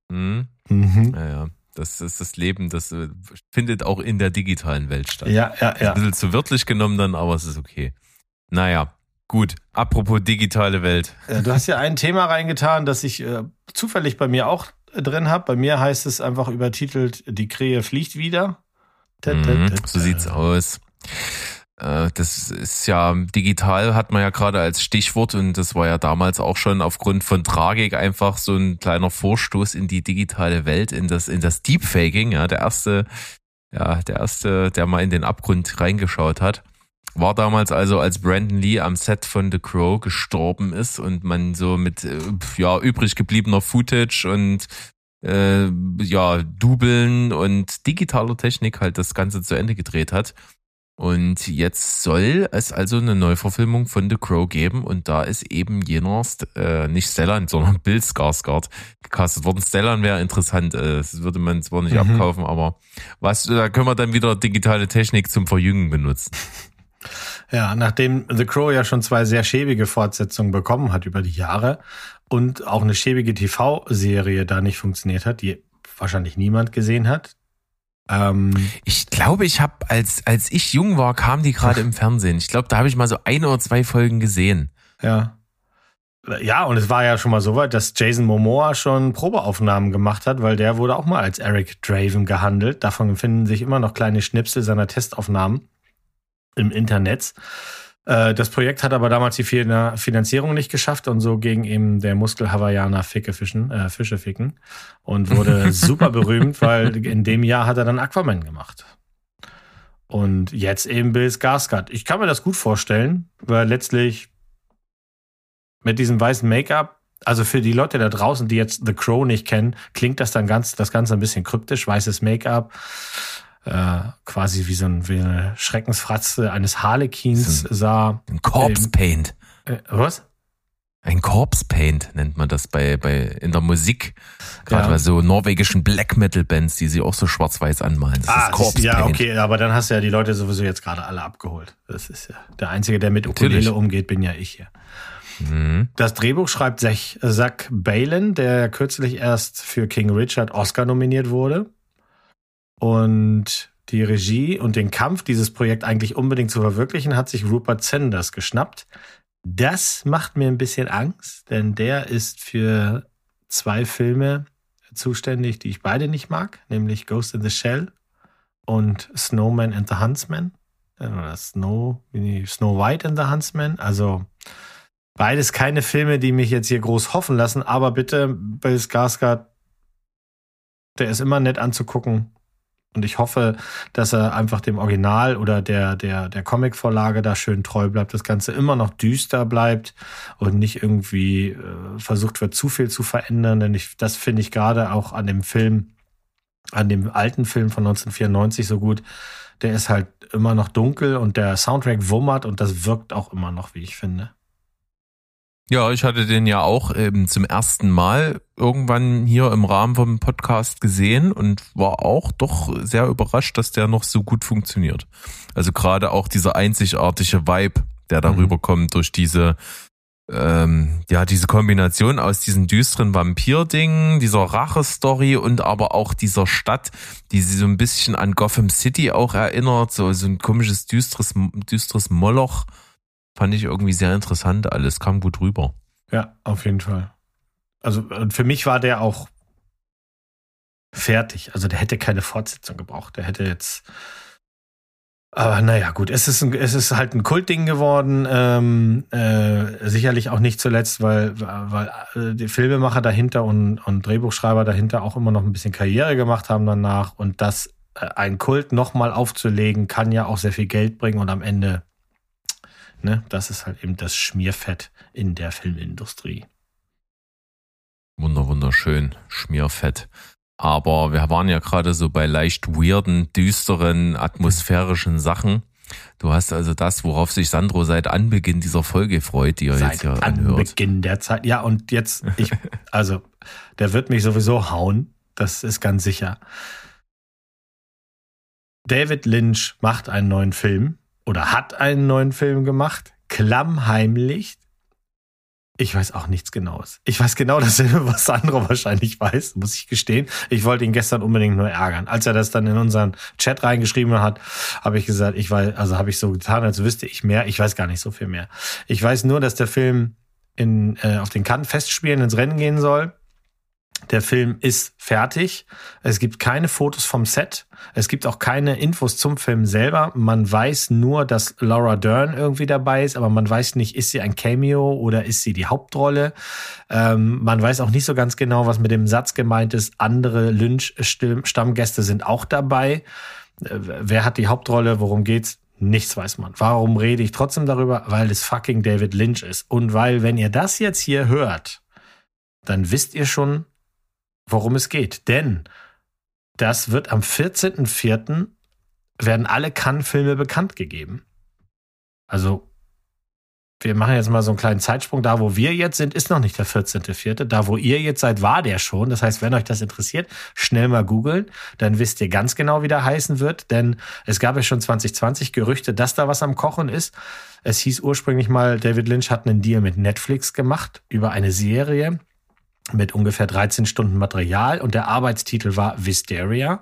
Mhm. Mhm. Naja, das ist das Leben, das äh, findet auch in der digitalen Welt statt. Ja, ja, Ein ja. bisschen zu wörtlich genommen dann, aber es ist okay. Naja, gut. Apropos digitale Welt. Du hast ja ein Thema reingetan, das ich äh, zufällig bei mir auch drin habe. Bei mir heißt es einfach übertitelt, die Krähe fliegt wieder. Tä, Mhm, tä, so sieht's aus. Äh, Das ist ja digital, hat man ja gerade als Stichwort und das war ja damals auch schon aufgrund von Tragik einfach so ein kleiner Vorstoß in die digitale Welt, in das, in das Deepfaking, ja, der erste, ja, der erste, der mal in den Abgrund reingeschaut hat. war damals also, als Brandon Lee am Set von The Crow gestorben ist und man so mit äh, ja übrig gebliebener Footage und äh, ja Dubeln und digitaler Technik halt das Ganze zu Ende gedreht hat. Und jetzt soll es also eine Neuverfilmung von The Crow geben und da ist eben jener, äh, nicht Stellan, sondern Bill Skarsgård gecastet worden. Stellan wäre interessant, äh, das würde man zwar nicht Mhm. abkaufen, aber was, da können wir dann wieder digitale Technik zum Verjüngen benutzen. Ja, nachdem The Crow ja schon zwei sehr schäbige Fortsetzungen bekommen hat über die Jahre und auch eine schäbige TV-Serie da nicht funktioniert hat, die wahrscheinlich niemand gesehen hat. Ähm, Ich glaube, ich habe, als, als ich jung war, kam die gerade im Fernsehen. Ich glaube, da habe ich mal so ein oder zwei Folgen gesehen. ja. Ja, und es war ja schon mal so weit, dass Jason Momoa schon Probeaufnahmen gemacht hat, weil der wurde auch mal als Eric Draven gehandelt. Davon finden sich immer noch kleine Schnipsel seiner Testaufnahmen im Internet. Äh, Das Projekt hat aber damals die Fin- Finanzierung nicht geschafft und so ging eben der Muskel-Hawaiianer Ficke fischen, äh, Fische ficken und wurde super berühmt, weil in dem Jahr hat er dann Aquaman gemacht. Und jetzt eben Bill Skarsgård. Ich kann mir das gut vorstellen, weil letztlich mit diesem weißen Make-up, also für die Leute da draußen, die jetzt The Crow nicht kennen, klingt das dann ganz, das Ganze ein bisschen kryptisch, weißes Make-up, äh, quasi wie so ein, wie eine Schreckensfratze eines Harlequins So ein- sah. Ein Corpse Paint. Äh, was? Ein Corpse Paint nennt man das bei, bei in der Musik. Gerade Ja. bei so norwegischen Black Metal Bands, die sie auch so schwarz-weiß anmalen. Das ist Corpse Ah, ja, Paint. okay, aber dann hast du ja die Leute sowieso jetzt gerade alle abgeholt. Das ist ja der Einzige, der mit Ukulele Natürlich. umgeht, bin ja ich hier. Mhm. Das Drehbuch schreibt Zach, Zach Balin, der kürzlich erst für King Richard Oscar nominiert wurde. Und die Regie und den Kampf, dieses Projekt eigentlich unbedingt zu verwirklichen, hat sich Rupert Sanders geschnappt. Das macht mir ein bisschen Angst, denn der ist für zwei Filme zuständig, die ich beide nicht mag, nämlich Ghost in the Shell und Snowman and the Huntsman. Oder Snow, Snow White and the Huntsman. Also Beides keine Filme, die mich jetzt hier groß hoffen lassen, aber bitte, Bill Skarsgård, der ist immer nett anzugucken. Und ich hoffe, dass er einfach dem Original oder der, der, der Comic-Vorlage da schön treu bleibt, das Ganze immer noch düster bleibt und nicht irgendwie äh, versucht wird, zu viel zu verändern. Denn ich, das finde ich gerade auch an dem Film, an dem alten Film von 1994 so gut. Der ist halt immer noch dunkel und der Soundtrack wummert und das wirkt auch immer noch, wie ich finde. Ja, ich hatte den ja auch ähm, zum ersten Mal irgendwann hier im Rahmen vom Podcast gesehen und war auch doch sehr überrascht, dass der noch so gut funktioniert. Also gerade auch dieser einzigartige Vibe, der darüber kommt durch diese ähm, ja diese Kombination aus diesem düsteren Vampir-Ding, dieser Rache-Story und aber auch dieser Stadt, die sie so ein bisschen an Gotham City auch erinnert, so so ein komisches düsteres düsteres Moloch. Fand ich irgendwie sehr interessant alles, kam gut rüber. Ja, auf jeden Fall. Also und für mich war der auch fertig. Also der hätte keine Fortsetzung gebraucht. Der hätte jetzt. Aber naja, gut, es ist, ein, es ist halt ein Kultding geworden. Ähm, äh, sicherlich auch nicht zuletzt, weil, weil äh, die Filmemacher dahinter und, und Drehbuchschreiber dahinter auch immer noch ein bisschen Karriere gemacht haben danach. Und das äh, ein Kult nochmal aufzulegen, kann ja auch sehr viel Geld bringen und am Ende, ne, das ist halt eben das Schmierfett in der Filmindustrie. Wunder, wunderschön, Schmierfett. Aber wir waren ja gerade so bei leicht weirden, düsteren, atmosphärischen Sachen. Du hast also das, worauf sich Sandro seit Anbeginn dieser Folge freut, die er jetzt Seit hier anhört. Anbeginn der Zeit. Ja, und jetzt, ich, also, der wird mich sowieso hauen. Das ist ganz sicher. David Lynch macht einen neuen Film oder hat einen neuen Film gemacht. Klammheimlich. Ich weiß auch nichts Genaues. Ich weiß genau dasselbe, was Sandro wahrscheinlich weiß, muss ich gestehen. Ich wollte ihn gestern unbedingt nur ärgern. Als er das dann in unseren Chat reingeschrieben hat, habe ich gesagt, ich weiß, also habe ich so getan, als wüsste ich mehr. Ich weiß gar nicht so viel mehr. Ich weiß nur, dass der Film in, äh, auf den Kanten Festspielen ins Rennen gehen soll. Der Film ist fertig. Es gibt keine Fotos vom Set. Es gibt auch keine Infos zum Film selber. Man weiß nur, dass Laura Dern irgendwie dabei ist, aber man weiß nicht, ist sie ein Cameo oder ist sie die Hauptrolle. Ähm, man weiß auch nicht so ganz genau, was mit dem Satz gemeint ist. Andere Lynch-Stammgäste sind auch dabei. Äh, wer hat die Hauptrolle? Worum geht's? Nichts weiß man. Warum rede ich trotzdem darüber? Weil es fucking David Lynch ist. Und weil, wenn ihr das jetzt hier hört, dann wisst ihr schon, worum es geht. Denn das wird am 14.04. werden alle Cannes-Filme bekannt gegeben. Also wir machen jetzt mal so einen kleinen Zeitsprung. Da, wo wir jetzt sind, ist noch nicht der 14.04. Da, wo ihr jetzt seid, war der schon. Das heißt, wenn euch das interessiert, schnell mal googeln. Dann wisst ihr ganz genau, wie der heißen wird. Denn es gab ja schon 2020 Gerüchte, dass da was am Kochen ist. Es hieß ursprünglich mal, David Lynch hat einen Deal mit Netflix gemacht über eine Serie mit ungefähr 13 Stunden Material und der Arbeitstitel war Wisteria.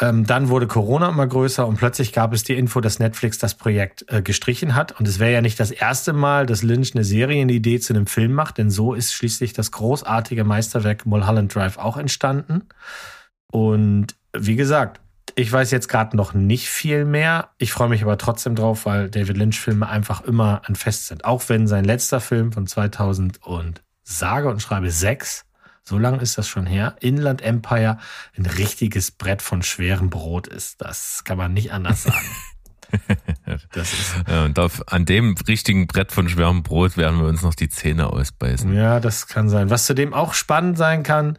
Ähm, dann wurde Corona immer größer und plötzlich gab es die Info, dass Netflix das Projekt äh, gestrichen hat. Und es wäre ja nicht das erste Mal, dass Lynch eine Serienidee zu einem Film macht, denn so ist schließlich das großartige Meisterwerk Mulholland Drive auch entstanden. Und wie gesagt, ich weiß jetzt gerade noch nicht viel mehr. Ich freue mich aber trotzdem drauf, weil David Lynch-Filme einfach immer ein Fest sind. Auch wenn sein letzter Film von 2000 und sage und schreibe sechs so lange ist das schon her, Inland Empire ein richtiges Brett von schwerem Brot ist. Das kann man nicht anders sagen. Das ist ja, und auf, an dem richtigen Brett von schwerem Brot werden wir uns noch die Zähne ausbeißen. Ja, das kann sein. Was zudem auch spannend sein kann,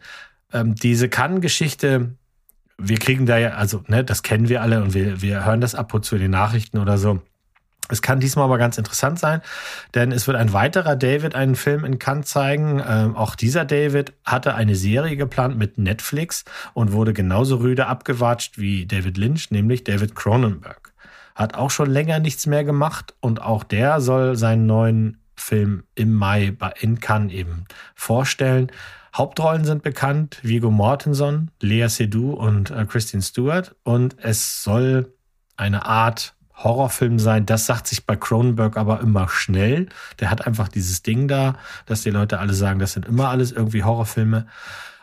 ähm, diese Kann-Geschichte, wir kriegen da ja, also, ne, das kennen wir alle und wir, wir hören das ab und zu in den Nachrichten oder so. Es kann diesmal aber ganz interessant sein, denn es wird ein weiterer David einen Film in Cannes zeigen. Ähm, auch dieser David hatte eine Serie geplant mit Netflix und wurde genauso rüde abgewatscht wie David Lynch, nämlich David Cronenberg. Hat auch schon länger nichts mehr gemacht und auch der soll seinen neuen Film im Mai in Cannes eben vorstellen. Hauptrollen sind bekannt, Viggo Mortensen, Lea Seydoux und äh, Christine Stewart und es soll eine Art Horrorfilm sein. Das sagt sich bei Cronenberg aber immer schnell. Der hat einfach dieses Ding da, dass die Leute alle sagen, das sind immer alles irgendwie Horrorfilme.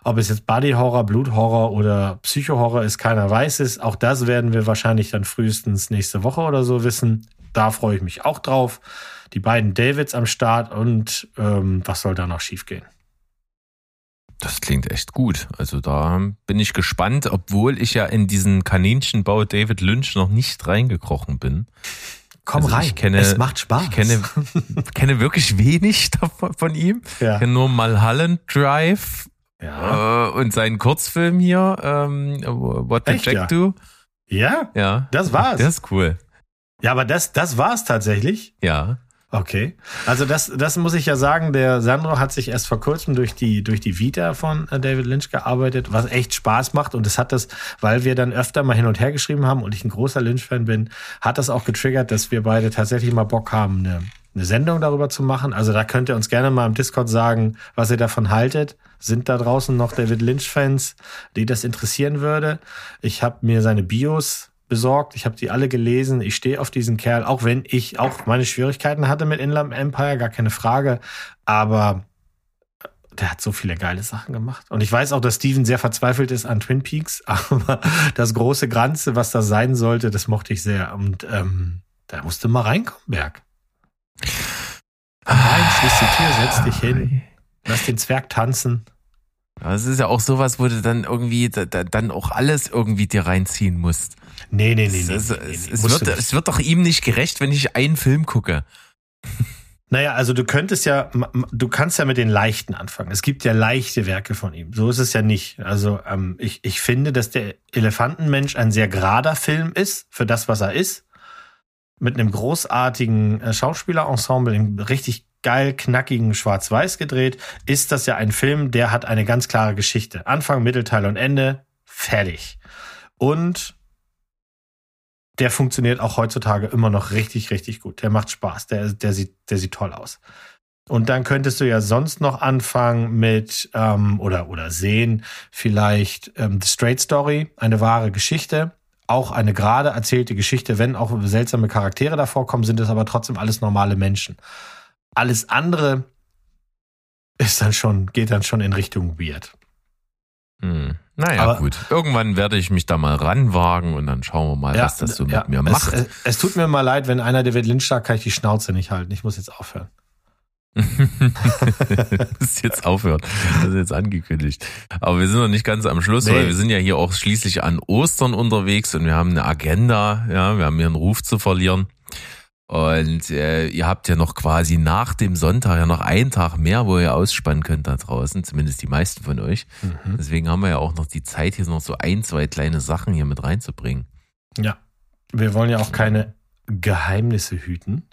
Ob es jetzt Body-Horror, Bluthorror oder Psycho-Horror ist, keiner weiß es. Auch das werden wir wahrscheinlich dann frühestens nächste Woche oder so wissen. Da freue ich mich auch drauf. Die beiden Davids am Start und ähm, was soll da noch schiefgehen? Das klingt echt gut. Also da bin ich gespannt, obwohl ich ja in diesen Kaninchenbau David Lynch noch nicht reingekrochen bin. Komm Also rein, ich kenne- es macht Spaß. Ich kenne, kenne wirklich wenig davon, von ihm. Ja. Ich kenne nur Mulholland Drive ja. äh, und seinen Kurzfilm hier, ähm, What Did Echt, Jack ja? Do? ja, Ja. das war's. Der ist cool. ja, aber das, das war's tatsächlich. Ja. Okay. Also das, das muss ich ja sagen, der Sandro hat sich erst vor kurzem durch die, durch die Vita von äh, David Lynch gearbeitet, was echt Spaß macht. Und es hat das, weil wir dann öfter mal hin und her geschrieben haben und ich ein großer Lynch-Fan bin, hat das auch getriggert, dass wir beide tatsächlich mal Bock haben, eine, eine Sendung darüber zu machen. Also da könnt ihr uns gerne mal im Discord sagen, was ihr davon haltet. Sind da draußen noch David Lynch-Fans, die das interessieren würde? Ich habe mir seine Bios besorgt. Ich habe die alle gelesen. Ich stehe auf diesen Kerl, auch wenn ich auch meine Schwierigkeiten hatte mit Inland Empire, gar keine Frage. Aber der hat so viele geile Sachen gemacht. Und ich weiß auch, dass Steven sehr verzweifelt ist an Twin Peaks, aber das große Ganze, was das sein sollte, das mochte ich sehr. Und ähm, da musste mal reinkommen, Berg. Rein, schließ die Tür, setz dich hin, lass den Zwerg tanzen. Aber es ist ja auch sowas, wo du dann irgendwie da, da, dann auch alles irgendwie dir reinziehen musst. Nee, nee, nee, nee. es, nee, es, nee, nee, es, wird, es wird doch ihm nicht gerecht, wenn ich einen Film gucke. Naja, also du könntest ja, du kannst ja mit den leichten anfangen. Es gibt ja leichte Werke von ihm. So ist es ja nicht. Also ähm, ich, ich finde, dass der Elefantenmensch ein sehr gerader Film ist für das, was er ist. Mit einem großartigen äh, Schauspielerensemble, im richtig geil knackigen Schwarz-Weiß gedreht, ist das ja ein Film, der hat eine ganz klare Geschichte. Anfang, Mittelteil und Ende, fertig. Und der funktioniert auch heutzutage immer noch richtig, richtig gut. Der macht Spaß. Der, der, sieht, der sieht toll aus. Und dann könntest du ja sonst noch anfangen mit ähm, oder oder sehen vielleicht ähm, The Straight Story, eine wahre Geschichte, auch eine gerade erzählte Geschichte, wenn auch seltsame Charaktere davor kommen, sind es aber trotzdem alles normale Menschen. Alles andere ist dann schon geht dann schon in Richtung weird. Hm. Naja, Aber- gut. Irgendwann werde ich mich da mal ranwagen und dann schauen wir mal, was das so mit ja, mir es, macht. Es, es tut mir mal leid, wenn einer David Lynch sagt, kann ich die Schnauze nicht halten. Ich muss jetzt aufhören. du musst jetzt aufhören. Das ist jetzt angekündigt. Aber wir sind noch nicht ganz am Schluss, Nee. weil wir sind ja hier auch schließlich an Ostern unterwegs und wir haben eine Agenda, ja, wir haben hier einen Ruf zu verlieren. Und äh, ihr habt ja noch quasi nach dem Sonntag ja noch einen Tag mehr, wo ihr ausspannen könnt da draußen, zumindest die meisten von euch. Mhm. Deswegen haben wir ja auch noch die Zeit, hier noch so ein, zwei kleine Sachen hier mit reinzubringen. Ja. Wir wollen ja auch keine Geheimnisse hüten.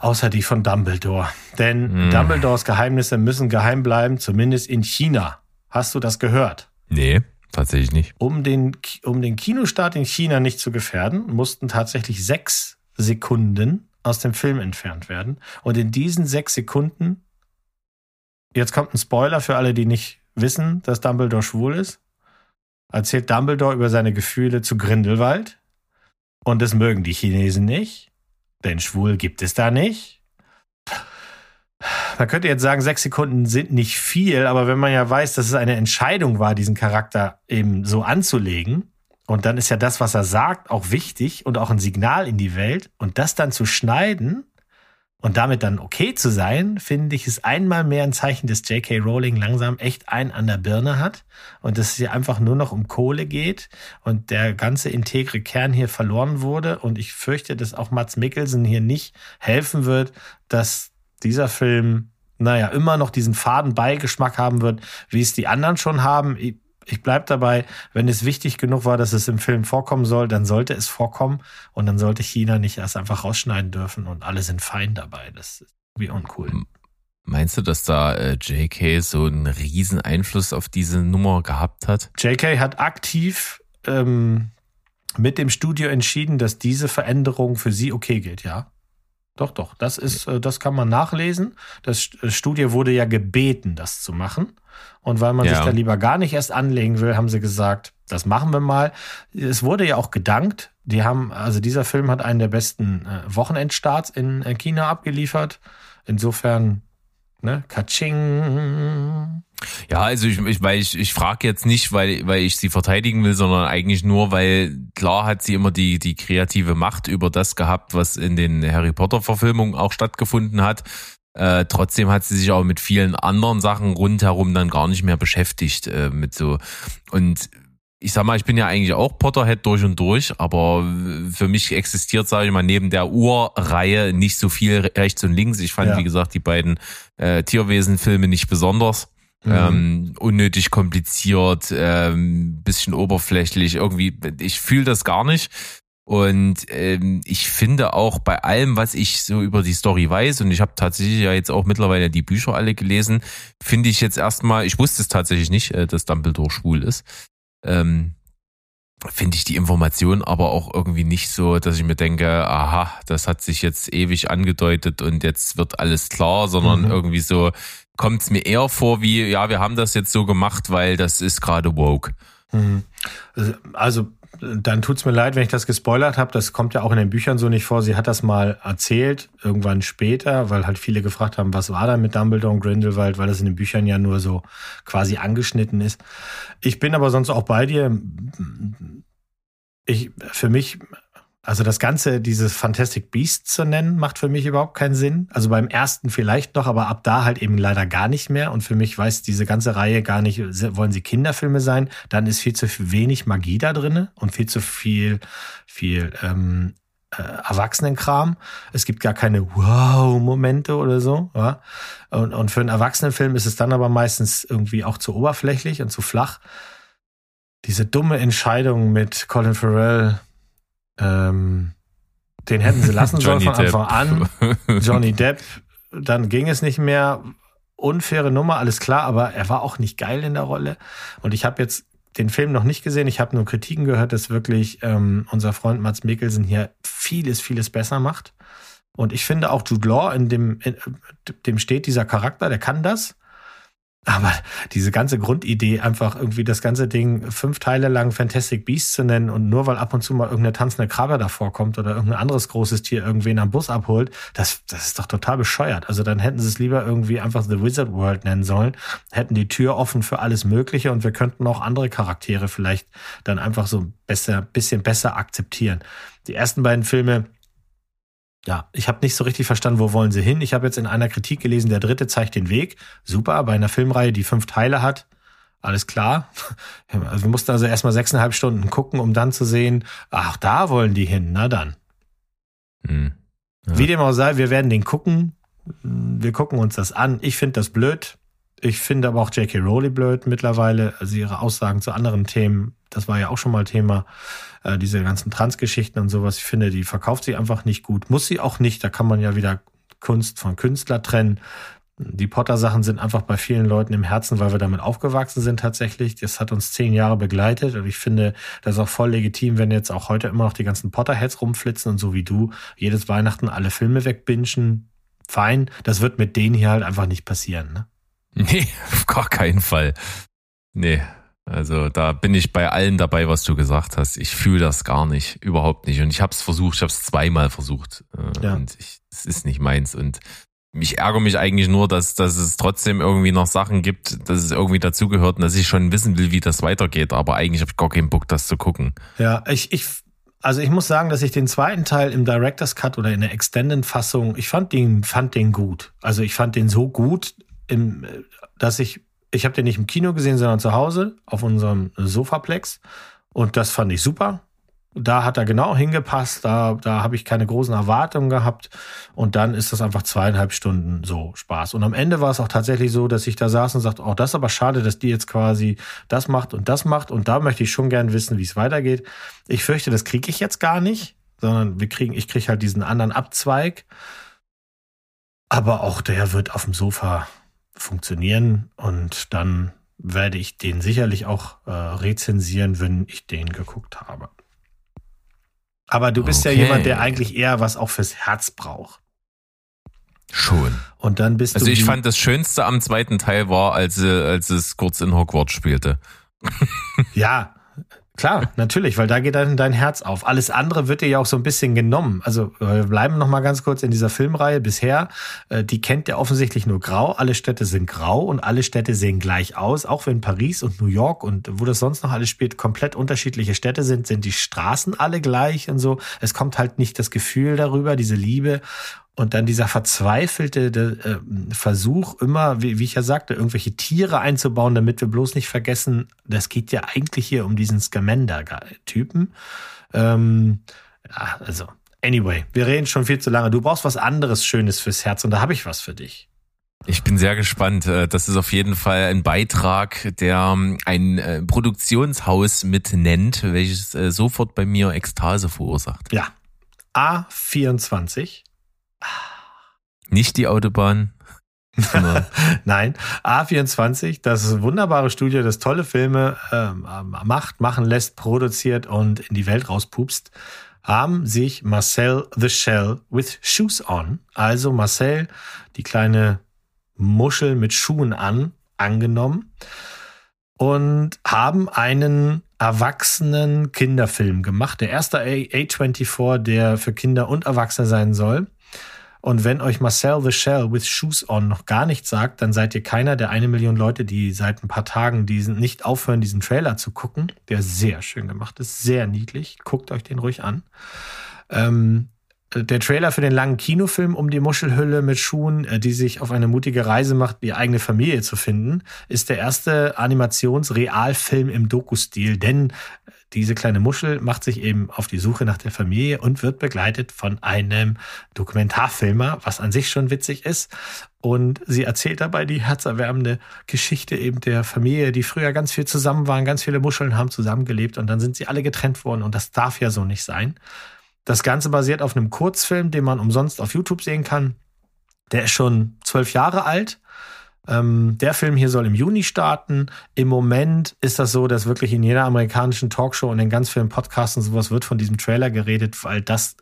Außer die von Dumbledore. Denn Mm. Dumbledores Geheimnisse müssen geheim bleiben, zumindest in China. Hast du das gehört? Nee, tatsächlich nicht. Um den, um den Kinostart in China nicht zu gefährden, mussten tatsächlich sechs Sekunden aus dem Film entfernt werden. Und in diesen sechs Sekunden, jetzt kommt ein Spoiler für alle, die nicht wissen, dass Dumbledore schwul ist, erzählt Dumbledore über seine Gefühle zu Grindelwald. Und das mögen die Chinesen nicht, denn schwul gibt es da nicht. Man könnte jetzt sagen, sechs Sekunden sind nicht viel, aber wenn man ja weiß, dass es eine Entscheidung war, diesen Charakter eben so anzulegen, und dann ist ja das, was er sagt, auch wichtig und auch ein Signal in die Welt, und das dann zu schneiden und damit dann okay zu sein, finde ich, ist einmal mehr ein Zeichen, dass J.K. Rowling langsam echt einen an der Birne hat und dass es hier einfach nur noch um Kohle geht und der ganze integre Kern hier verloren wurde. Und ich fürchte, dass auch Mats Mikkelsen hier nicht helfen wird, dass dieser Film, naja, immer noch diesen faden Beigeschmack haben wird, wie es die anderen schon haben. Ich, ich bleib dabei, wenn es wichtig genug war, dass es im Film vorkommen soll, dann sollte es vorkommen und dann sollte China nicht erst einfach rausschneiden dürfen und alle sind fein dabei. Das ist irgendwie uncool. Meinst du, dass da äh, JK so einen riesen Einfluss auf diese Nummer gehabt hat? JK hat aktiv ähm, mit dem Studio entschieden, dass diese Veränderung für sie okay geht, ja. Doch, doch, das ist, äh, das kann man nachlesen. Das äh, Studio wurde ja gebeten, das zu machen. Und weil man Ja. sich da lieber gar nicht erst anlegen will, haben sie gesagt, das machen wir mal. Es wurde ja auch gedankt. Die haben, also dieser Film hat einen der besten äh, Wochenendstarts in China abgeliefert. Insofern, ne, Kaching. Ja, also ich, ich, weil ich, ich frage jetzt nicht, weil, weil ich sie verteidigen will, sondern eigentlich nur, weil klar hat sie immer die, die kreative Macht über das gehabt, was in den Harry Potter Verfilmungen auch stattgefunden hat. Äh, trotzdem hat sie sich auch mit vielen anderen Sachen rundherum dann gar nicht mehr beschäftigt äh, mit so und ich sag mal, ich bin ja eigentlich auch Potterhead durch und durch, aber für mich existiert, sage ich mal, neben der Urreihe nicht so viel rechts und links. Ich fand, Ja. wie gesagt, die beiden äh, Tierwesen-Filme nicht besonders. Mhm. Ähm, unnötig kompliziert, ähm, bisschen oberflächlich, irgendwie, ich fühle das gar nicht. Und ähm, ich finde auch bei allem, was ich so über die Story weiß, und ich habe tatsächlich ja jetzt auch mittlerweile die Bücher alle gelesen, finde ich jetzt erstmal, ich wusste es tatsächlich nicht, äh, dass Dumbledore schwul ist. Ähm, finde ich die Information aber auch irgendwie nicht so, dass ich mir denke, aha, das hat sich jetzt ewig angedeutet und jetzt wird alles klar, sondern Mhm. irgendwie so kommt es mir eher vor wie, ja, wir haben das jetzt so gemacht, weil das ist gerade woke. Mhm. Also, dann tut's mir leid, wenn ich das gespoilert habe. Das kommt ja auch in den Büchern so nicht vor. Sie hat das mal erzählt, irgendwann später, weil halt viele gefragt haben, was war da mit Dumbledore und Grindelwald, weil das in den Büchern ja nur so quasi angeschnitten ist. Ich bin aber sonst auch bei dir. Ich, für mich, also das Ganze, dieses Fantastic Beast zu nennen, macht für mich überhaupt keinen Sinn. Also beim ersten vielleicht noch, aber ab da halt eben leider gar nicht mehr. Und für mich weiß diese ganze Reihe gar nicht, wollen sie Kinderfilme sein? Dann ist viel zu wenig Magie da drinne und viel zu viel, viel ähm, äh, Erwachsenenkram. Es gibt gar keine Wow-Momente oder so. Ja? Und, und für einen Erwachsenenfilm ist es dann aber meistens irgendwie auch zu oberflächlich und zu flach. Diese dumme Entscheidung mit Colin Farrell, ähm, den hätten sie lassen sollen von Anfang an. Johnny Depp, dann ging es nicht mehr. Unfaire Nummer, alles klar, aber er war auch nicht geil in der Rolle. Und ich habe jetzt den Film noch nicht gesehen. Ich habe nur Kritiken gehört, dass wirklich ähm, unser Freund Mats Mikkelsen hier vieles, vieles besser macht. Und ich finde auch Jude Law, in dem, in, dem steht dieser Charakter, der kann das. Aber diese ganze Grundidee, einfach irgendwie das ganze Ding fünf Teile lang Fantastic Beasts zu nennen und nur weil ab und zu mal irgendeine tanzende Krabbe davor kommt oder irgendein anderes großes Tier irgendwen am Bus abholt, das, das ist doch total bescheuert. Also dann hätten sie es lieber irgendwie einfach The Wizard World nennen sollen, hätten die Tür offen für alles Mögliche und wir könnten auch andere Charaktere vielleicht dann einfach so besser, bisschen besser akzeptieren. Die ersten beiden Filme, Ja, ich habe nicht so richtig verstanden, wo wollen sie hin. Ich habe jetzt in einer Kritik gelesen, der dritte zeigt den Weg. Super, bei einer Filmreihe, die fünf Teile hat. Alles klar. Also wir mussten also erstmal sechseinhalb Stunden gucken, um dann zu sehen, ach, da wollen die hin. Na dann. Hm. Ja. Wie dem auch sei, wir werden den gucken. Wir gucken uns das an. Ich finde das blöd. Ich finde aber auch J.K. Rowley blöd mittlerweile. Also ihre Aussagen zu anderen Themen, das war ja auch schon mal Thema. Äh, diese ganzen Transgeschichten und sowas. Ich finde, die verkauft sie einfach nicht gut. Muss sie auch nicht. Da kann man ja wieder Kunst von Künstler trennen. Die Potter-Sachen sind einfach bei vielen Leuten im Herzen, weil wir damit aufgewachsen sind tatsächlich. Das hat uns zehn Jahre begleitet und ich finde, das ist auch voll legitim, wenn jetzt auch heute immer noch die ganzen Potterheads rumflitzen und so wie du jedes Weihnachten alle Filme wegbingen. Fein, das wird mit denen hier halt einfach nicht passieren. Ne? Nee, auf gar keinen Fall. Nee, also da bin ich bei allen dabei, was du gesagt hast. Ich fühle das gar nicht, überhaupt nicht. Und ich habe es versucht, ich habe es zweimal versucht. Äh, Ja. Und es ist nicht meins. Und ich ärgere mich eigentlich nur, dass, dass es trotzdem irgendwie noch Sachen gibt, dass es irgendwie dazugehört und dass ich schon wissen will, wie das weitergeht. Aber eigentlich habe ich gar keinen Bock, das zu gucken. Ja, ich, ich, also ich muss sagen, dass ich den zweiten Teil im Director's Cut oder in der Extended-Fassung, ich fand den, fand den gut. Also ich fand den so gut, im, dass ich, ich habe den nicht im Kino gesehen, sondern zu Hause auf unserem Sofaplex. Und das fand ich super. Da hat er genau hingepasst, da, da habe ich keine großen Erwartungen gehabt. Und dann ist das einfach zweieinhalb Stunden so Spaß. Und am Ende war es auch tatsächlich so, dass ich da saß und sagte, oh, das ist aber schade, dass die jetzt quasi das macht und das macht. Und da möchte ich schon gern wissen, wie es weitergeht. Ich fürchte, das kriege ich jetzt gar nicht, sondern wir kriegen, ich kriege halt diesen anderen Abzweig. Aber auch der wird auf dem Sofa funktionieren und dann werde ich den sicherlich auch äh, rezensieren, wenn ich den geguckt habe. Aber du bist Okay. ja jemand, der eigentlich eher was auch fürs Herz braucht. Schon. Und dann bist Also du. ich wie- fand das Schönste am zweiten Teil war, als, als es kurz in Hogwarts spielte. Ja, klar, natürlich, weil da geht dann dein Herz auf. Alles andere wird dir ja auch so ein bisschen genommen. Also äh, wir bleiben noch mal ganz kurz in dieser Filmreihe bisher. Äh, Die kennt ja offensichtlich nur grau. Alle Städte sind grau und alle Städte sehen gleich aus. Auch wenn Paris und New York und wo das sonst noch alles spielt, komplett unterschiedliche Städte sind, sind die Straßen alle gleich und so. Es kommt halt nicht das Gefühl darüber, diese Liebe. Und dann dieser verzweifelte äh, Versuch, immer, wie, wie ich ja sagte, irgendwelche Tiere einzubauen, damit wir bloß nicht vergessen, das geht ja eigentlich hier um diesen Scamander-Typen. Ähm, ja, also, anyway, wir reden schon viel zu lange. Du brauchst was anderes Schönes fürs Herz und da habe ich was für dich. Ich bin sehr gespannt. Äh, Das ist auf jeden Fall ein Beitrag, der ähm, ein äh, Produktionshaus mit nennt, welches sofort bei mir Ekstase verursacht. Ja. A24. Nicht die Autobahn, Nein, A24, das wunderbare Studio, das tolle Filme ähm, macht, machen lässt, produziert und in die Welt rauspupst, haben sich Marcel the Shell with Shoes on, also Marcel, die kleine Muschel mit Schuhen an, angenommen und haben einen erwachsenen Kinderfilm gemacht. Der erste A- A24, der für Kinder und Erwachsene sein soll. Und wenn euch Marcel the Shell with Shoes on noch gar nichts sagt, dann seid ihr keiner der eine Million Leute, die seit ein paar Tagen diesen nicht aufhören, diesen Trailer zu gucken, der sehr schön gemacht ist, sehr niedlich. Guckt euch den ruhig an. Ähm, der Trailer für den langen Kinofilm um die Muschelhülle mit Schuhen, äh, die sich auf eine mutige Reise macht, die eigene Familie zu finden, ist der erste Animationsrealfilm im Doku-Stil, denn diese kleine Muschel macht sich eben auf die Suche nach der Familie und wird begleitet von einem Dokumentarfilmer, was an sich schon witzig ist. Und sie erzählt dabei die herzerwärmende Geschichte eben der Familie, die früher ganz viel zusammen waren, ganz viele Muscheln haben zusammengelebt und dann sind sie alle getrennt worden und das darf ja so nicht sein. Das Ganze basiert auf einem Kurzfilm, den man umsonst auf YouTube sehen kann. Der ist schon zwölf Jahre alt. Ähm, der Film hier soll im Juni starten. Im Moment ist das so, dass wirklich in jeder amerikanischen Talkshow und in ganz vielen Podcasts und sowas wird von diesem Trailer geredet, weil das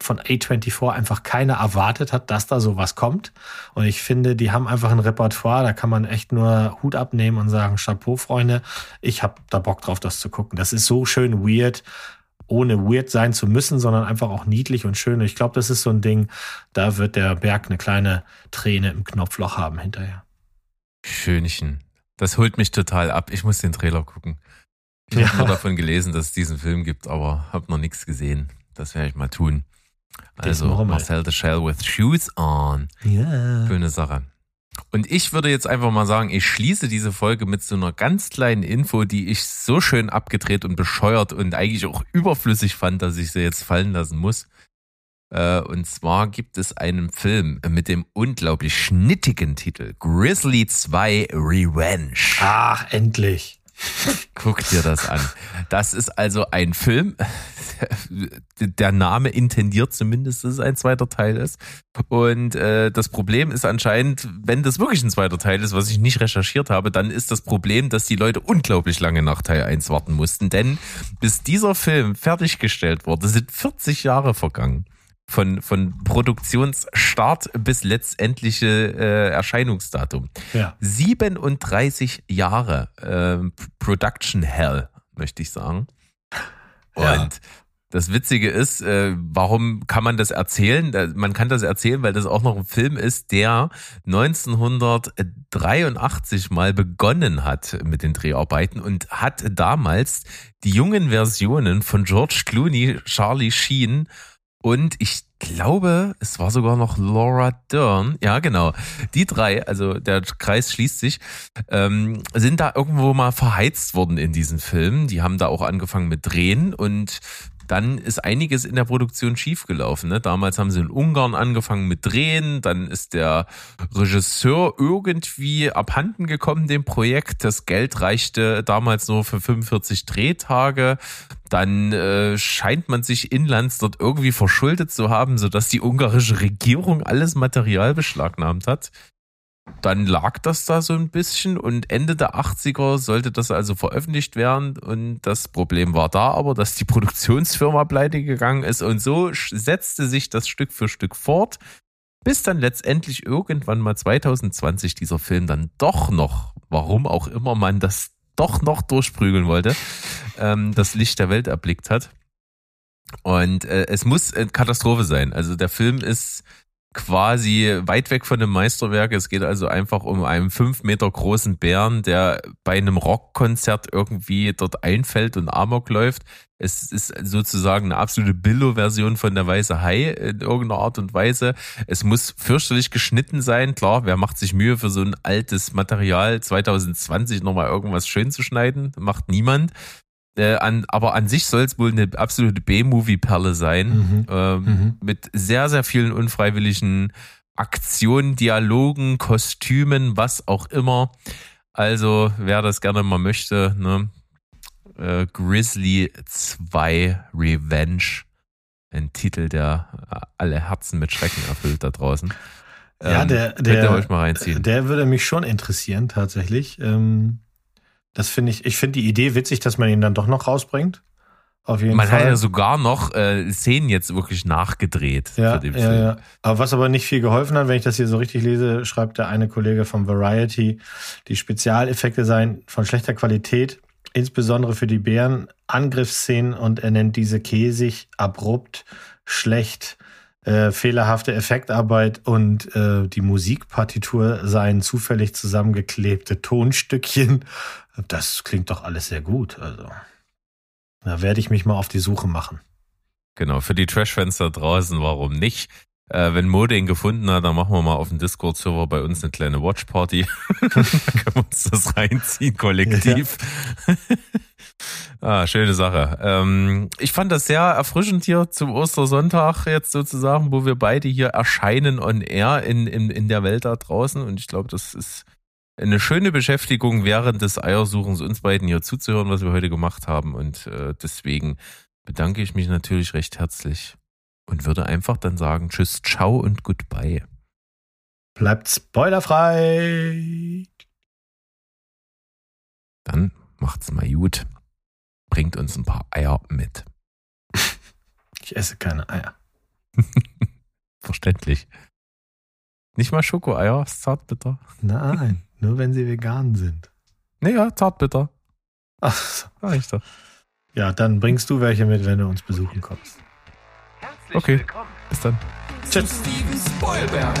von A24 einfach keiner erwartet hat, dass da sowas kommt. Und ich finde, die haben einfach ein Repertoire, da kann man echt nur Hut abnehmen und sagen, Chapeau, Freunde, ich habe da Bock drauf, das zu gucken. Das ist so schön weird, ohne weird sein zu müssen, sondern einfach auch niedlich und schön. Ich glaube, das ist so ein Ding, da wird der Berg eine kleine Träne im Knopfloch haben hinterher. Schönchen. Das holt mich total ab. Ich muss den Trailer gucken. Ich Ja. habe nur davon gelesen, dass es diesen Film gibt, aber habe noch nichts gesehen. Das werde ich mal tun. Also. Marcel the Shell with Shoes on. Ja. Schöne Sache. Und ich würde jetzt einfach mal sagen, ich schließe diese Folge mit so einer ganz kleinen Info, die ich so schön abgedreht und bescheuert und eigentlich auch überflüssig fand, dass ich sie jetzt fallen lassen muss. Äh, Und zwar gibt es einen Film mit dem unglaublich schnittigen Titel Grizzly 2 Revenge. Ach, endlich. Guck dir das an. Das ist also ein Film. Der Name intendiert zumindest, dass es ein zweiter Teil ist. Und äh, das Problem ist anscheinend, wenn das wirklich ein zweiter Teil ist, was ich nicht recherchiert habe, dann ist das Problem, dass die Leute unglaublich lange nach Teil 1 warten mussten. Denn bis dieser Film fertiggestellt wurde, sind 40 Jahre vergangen. Von, von Produktionsstart bis letztendliche äh, Erscheinungsdatum. Ja. 37 Jahre ähm, Production Hell, möchte ich sagen. Ja. Und das Witzige ist, äh, warum kann man das erzählen? Man kann das erzählen, weil das auch noch ein Film ist, der 1983 mal begonnen hat mit den Dreharbeiten und hat damals die jungen Versionen von George Clooney, Charlie Sheen und ich glaube, es war sogar noch Laura Dern. Ja, genau. Die drei, also der Kreis schließt sich, ähm, sind da irgendwo mal verheizt worden in diesen Filmen. Die haben da auch angefangen mit Drehen und dann ist einiges in der Produktion schiefgelaufen. Ne? Damals haben sie in Ungarn angefangen mit Drehen, dann ist der Regisseur irgendwie abhanden gekommen dem Projekt. Das Geld reichte damals nur für 45 Drehtage. Dann äh, scheint man sich inlands dort irgendwie verschuldet zu haben, sodass die ungarische Regierung alles Material beschlagnahmt hat. Dann lag das da so ein bisschen und Ende der 80er sollte das also veröffentlicht werden und das Problem war da aber, dass die Produktionsfirma pleite gegangen ist und so setzte sich das Stück für Stück fort, bis dann letztendlich irgendwann mal 2020 dieser Film dann doch noch, warum auch immer man das doch noch durchprügeln wollte, ähm, das Licht der Welt erblickt hat. Und äh, es muss eine Katastrophe sein. Also der Film ist quasi weit weg von dem Meisterwerk. Es geht also einfach um einen fünf Meter großen Bären, der bei einem Rockkonzert irgendwie dort einfällt und Amok läuft. Es ist sozusagen eine absolute Billo-Version von der Weiße Hai in irgendeiner Art und Weise. Es muss fürchterlich geschnitten sein. Klar, wer macht sich Mühe für so ein altes Material 2020 nochmal irgendwas schön zu schneiden? Macht niemand. Äh, an, aber an sich soll es wohl eine absolute B-Movie-Perle sein. Mhm. Ähm, Mhm. Mit sehr, sehr vielen unfreiwilligen Aktionen, Dialogen, Kostümen, was auch immer. Also, wer das gerne mal möchte, ne? Äh, Grizzly 2 Revenge. Ein Titel, der äh, alle Herzen mit Schrecken erfüllt da draußen. Ja, Ähm, der, könnt ihr der, euch mal reinziehen. der würde mich schon interessieren, tatsächlich. Ähm, das finde ich, ich finde die Idee witzig, dass man ihn dann doch noch rausbringt. Auf jeden Man Fall. hat ja sogar noch äh, Szenen jetzt wirklich nachgedreht ja, ja, Film. ja. Aber was aber nicht viel geholfen hat, wenn ich das hier so richtig lese, schreibt der eine Kollege vom Variety, die Spezialeffekte seien von schlechter Qualität, insbesondere für die Bären, Angriffsszenen und er nennt diese käsig, abrupt, schlecht, äh, fehlerhafte Effektarbeit und äh, die Musikpartitur seien zufällig zusammengeklebte Tonstückchen. Das klingt doch alles sehr gut. Also da werde ich mich mal auf die Suche machen. Genau, für die Trash-Fans da draußen, warum nicht? Äh, wenn Mo den gefunden hat, dann machen wir mal auf dem Discord-Server bei uns eine kleine Watch-Party. da können wir uns das reinziehen, kollektiv. ah, schöne Sache. Ähm, ich fand das sehr erfrischend hier zum Ostersonntag jetzt sozusagen, wo wir beide hier erscheinen on air in, in, in der Welt da draußen. Und ich glaube, das ist eine schöne Beschäftigung während des Eiersuchens, uns beiden hier zuzuhören, was wir heute gemacht haben. Und äh, deswegen bedanke ich mich natürlich recht herzlich und würde einfach dann sagen Tschüss, ciao und goodbye. Bleibt spoilerfrei. Dann macht's mal gut. Bringt uns ein paar Eier mit. Ich esse keine Eier. Verständlich. Nicht mal Schokoeier, ist zartbitter. Nein, nur wenn sie vegan sind. Naja, zartbitter. Ach, so. Sag ich doch. ja, dann bringst du welche mit, wenn du uns besuchen kommst. Herzlich Okay. willkommen. Bis dann. Tschüss. Steven Spoilberg.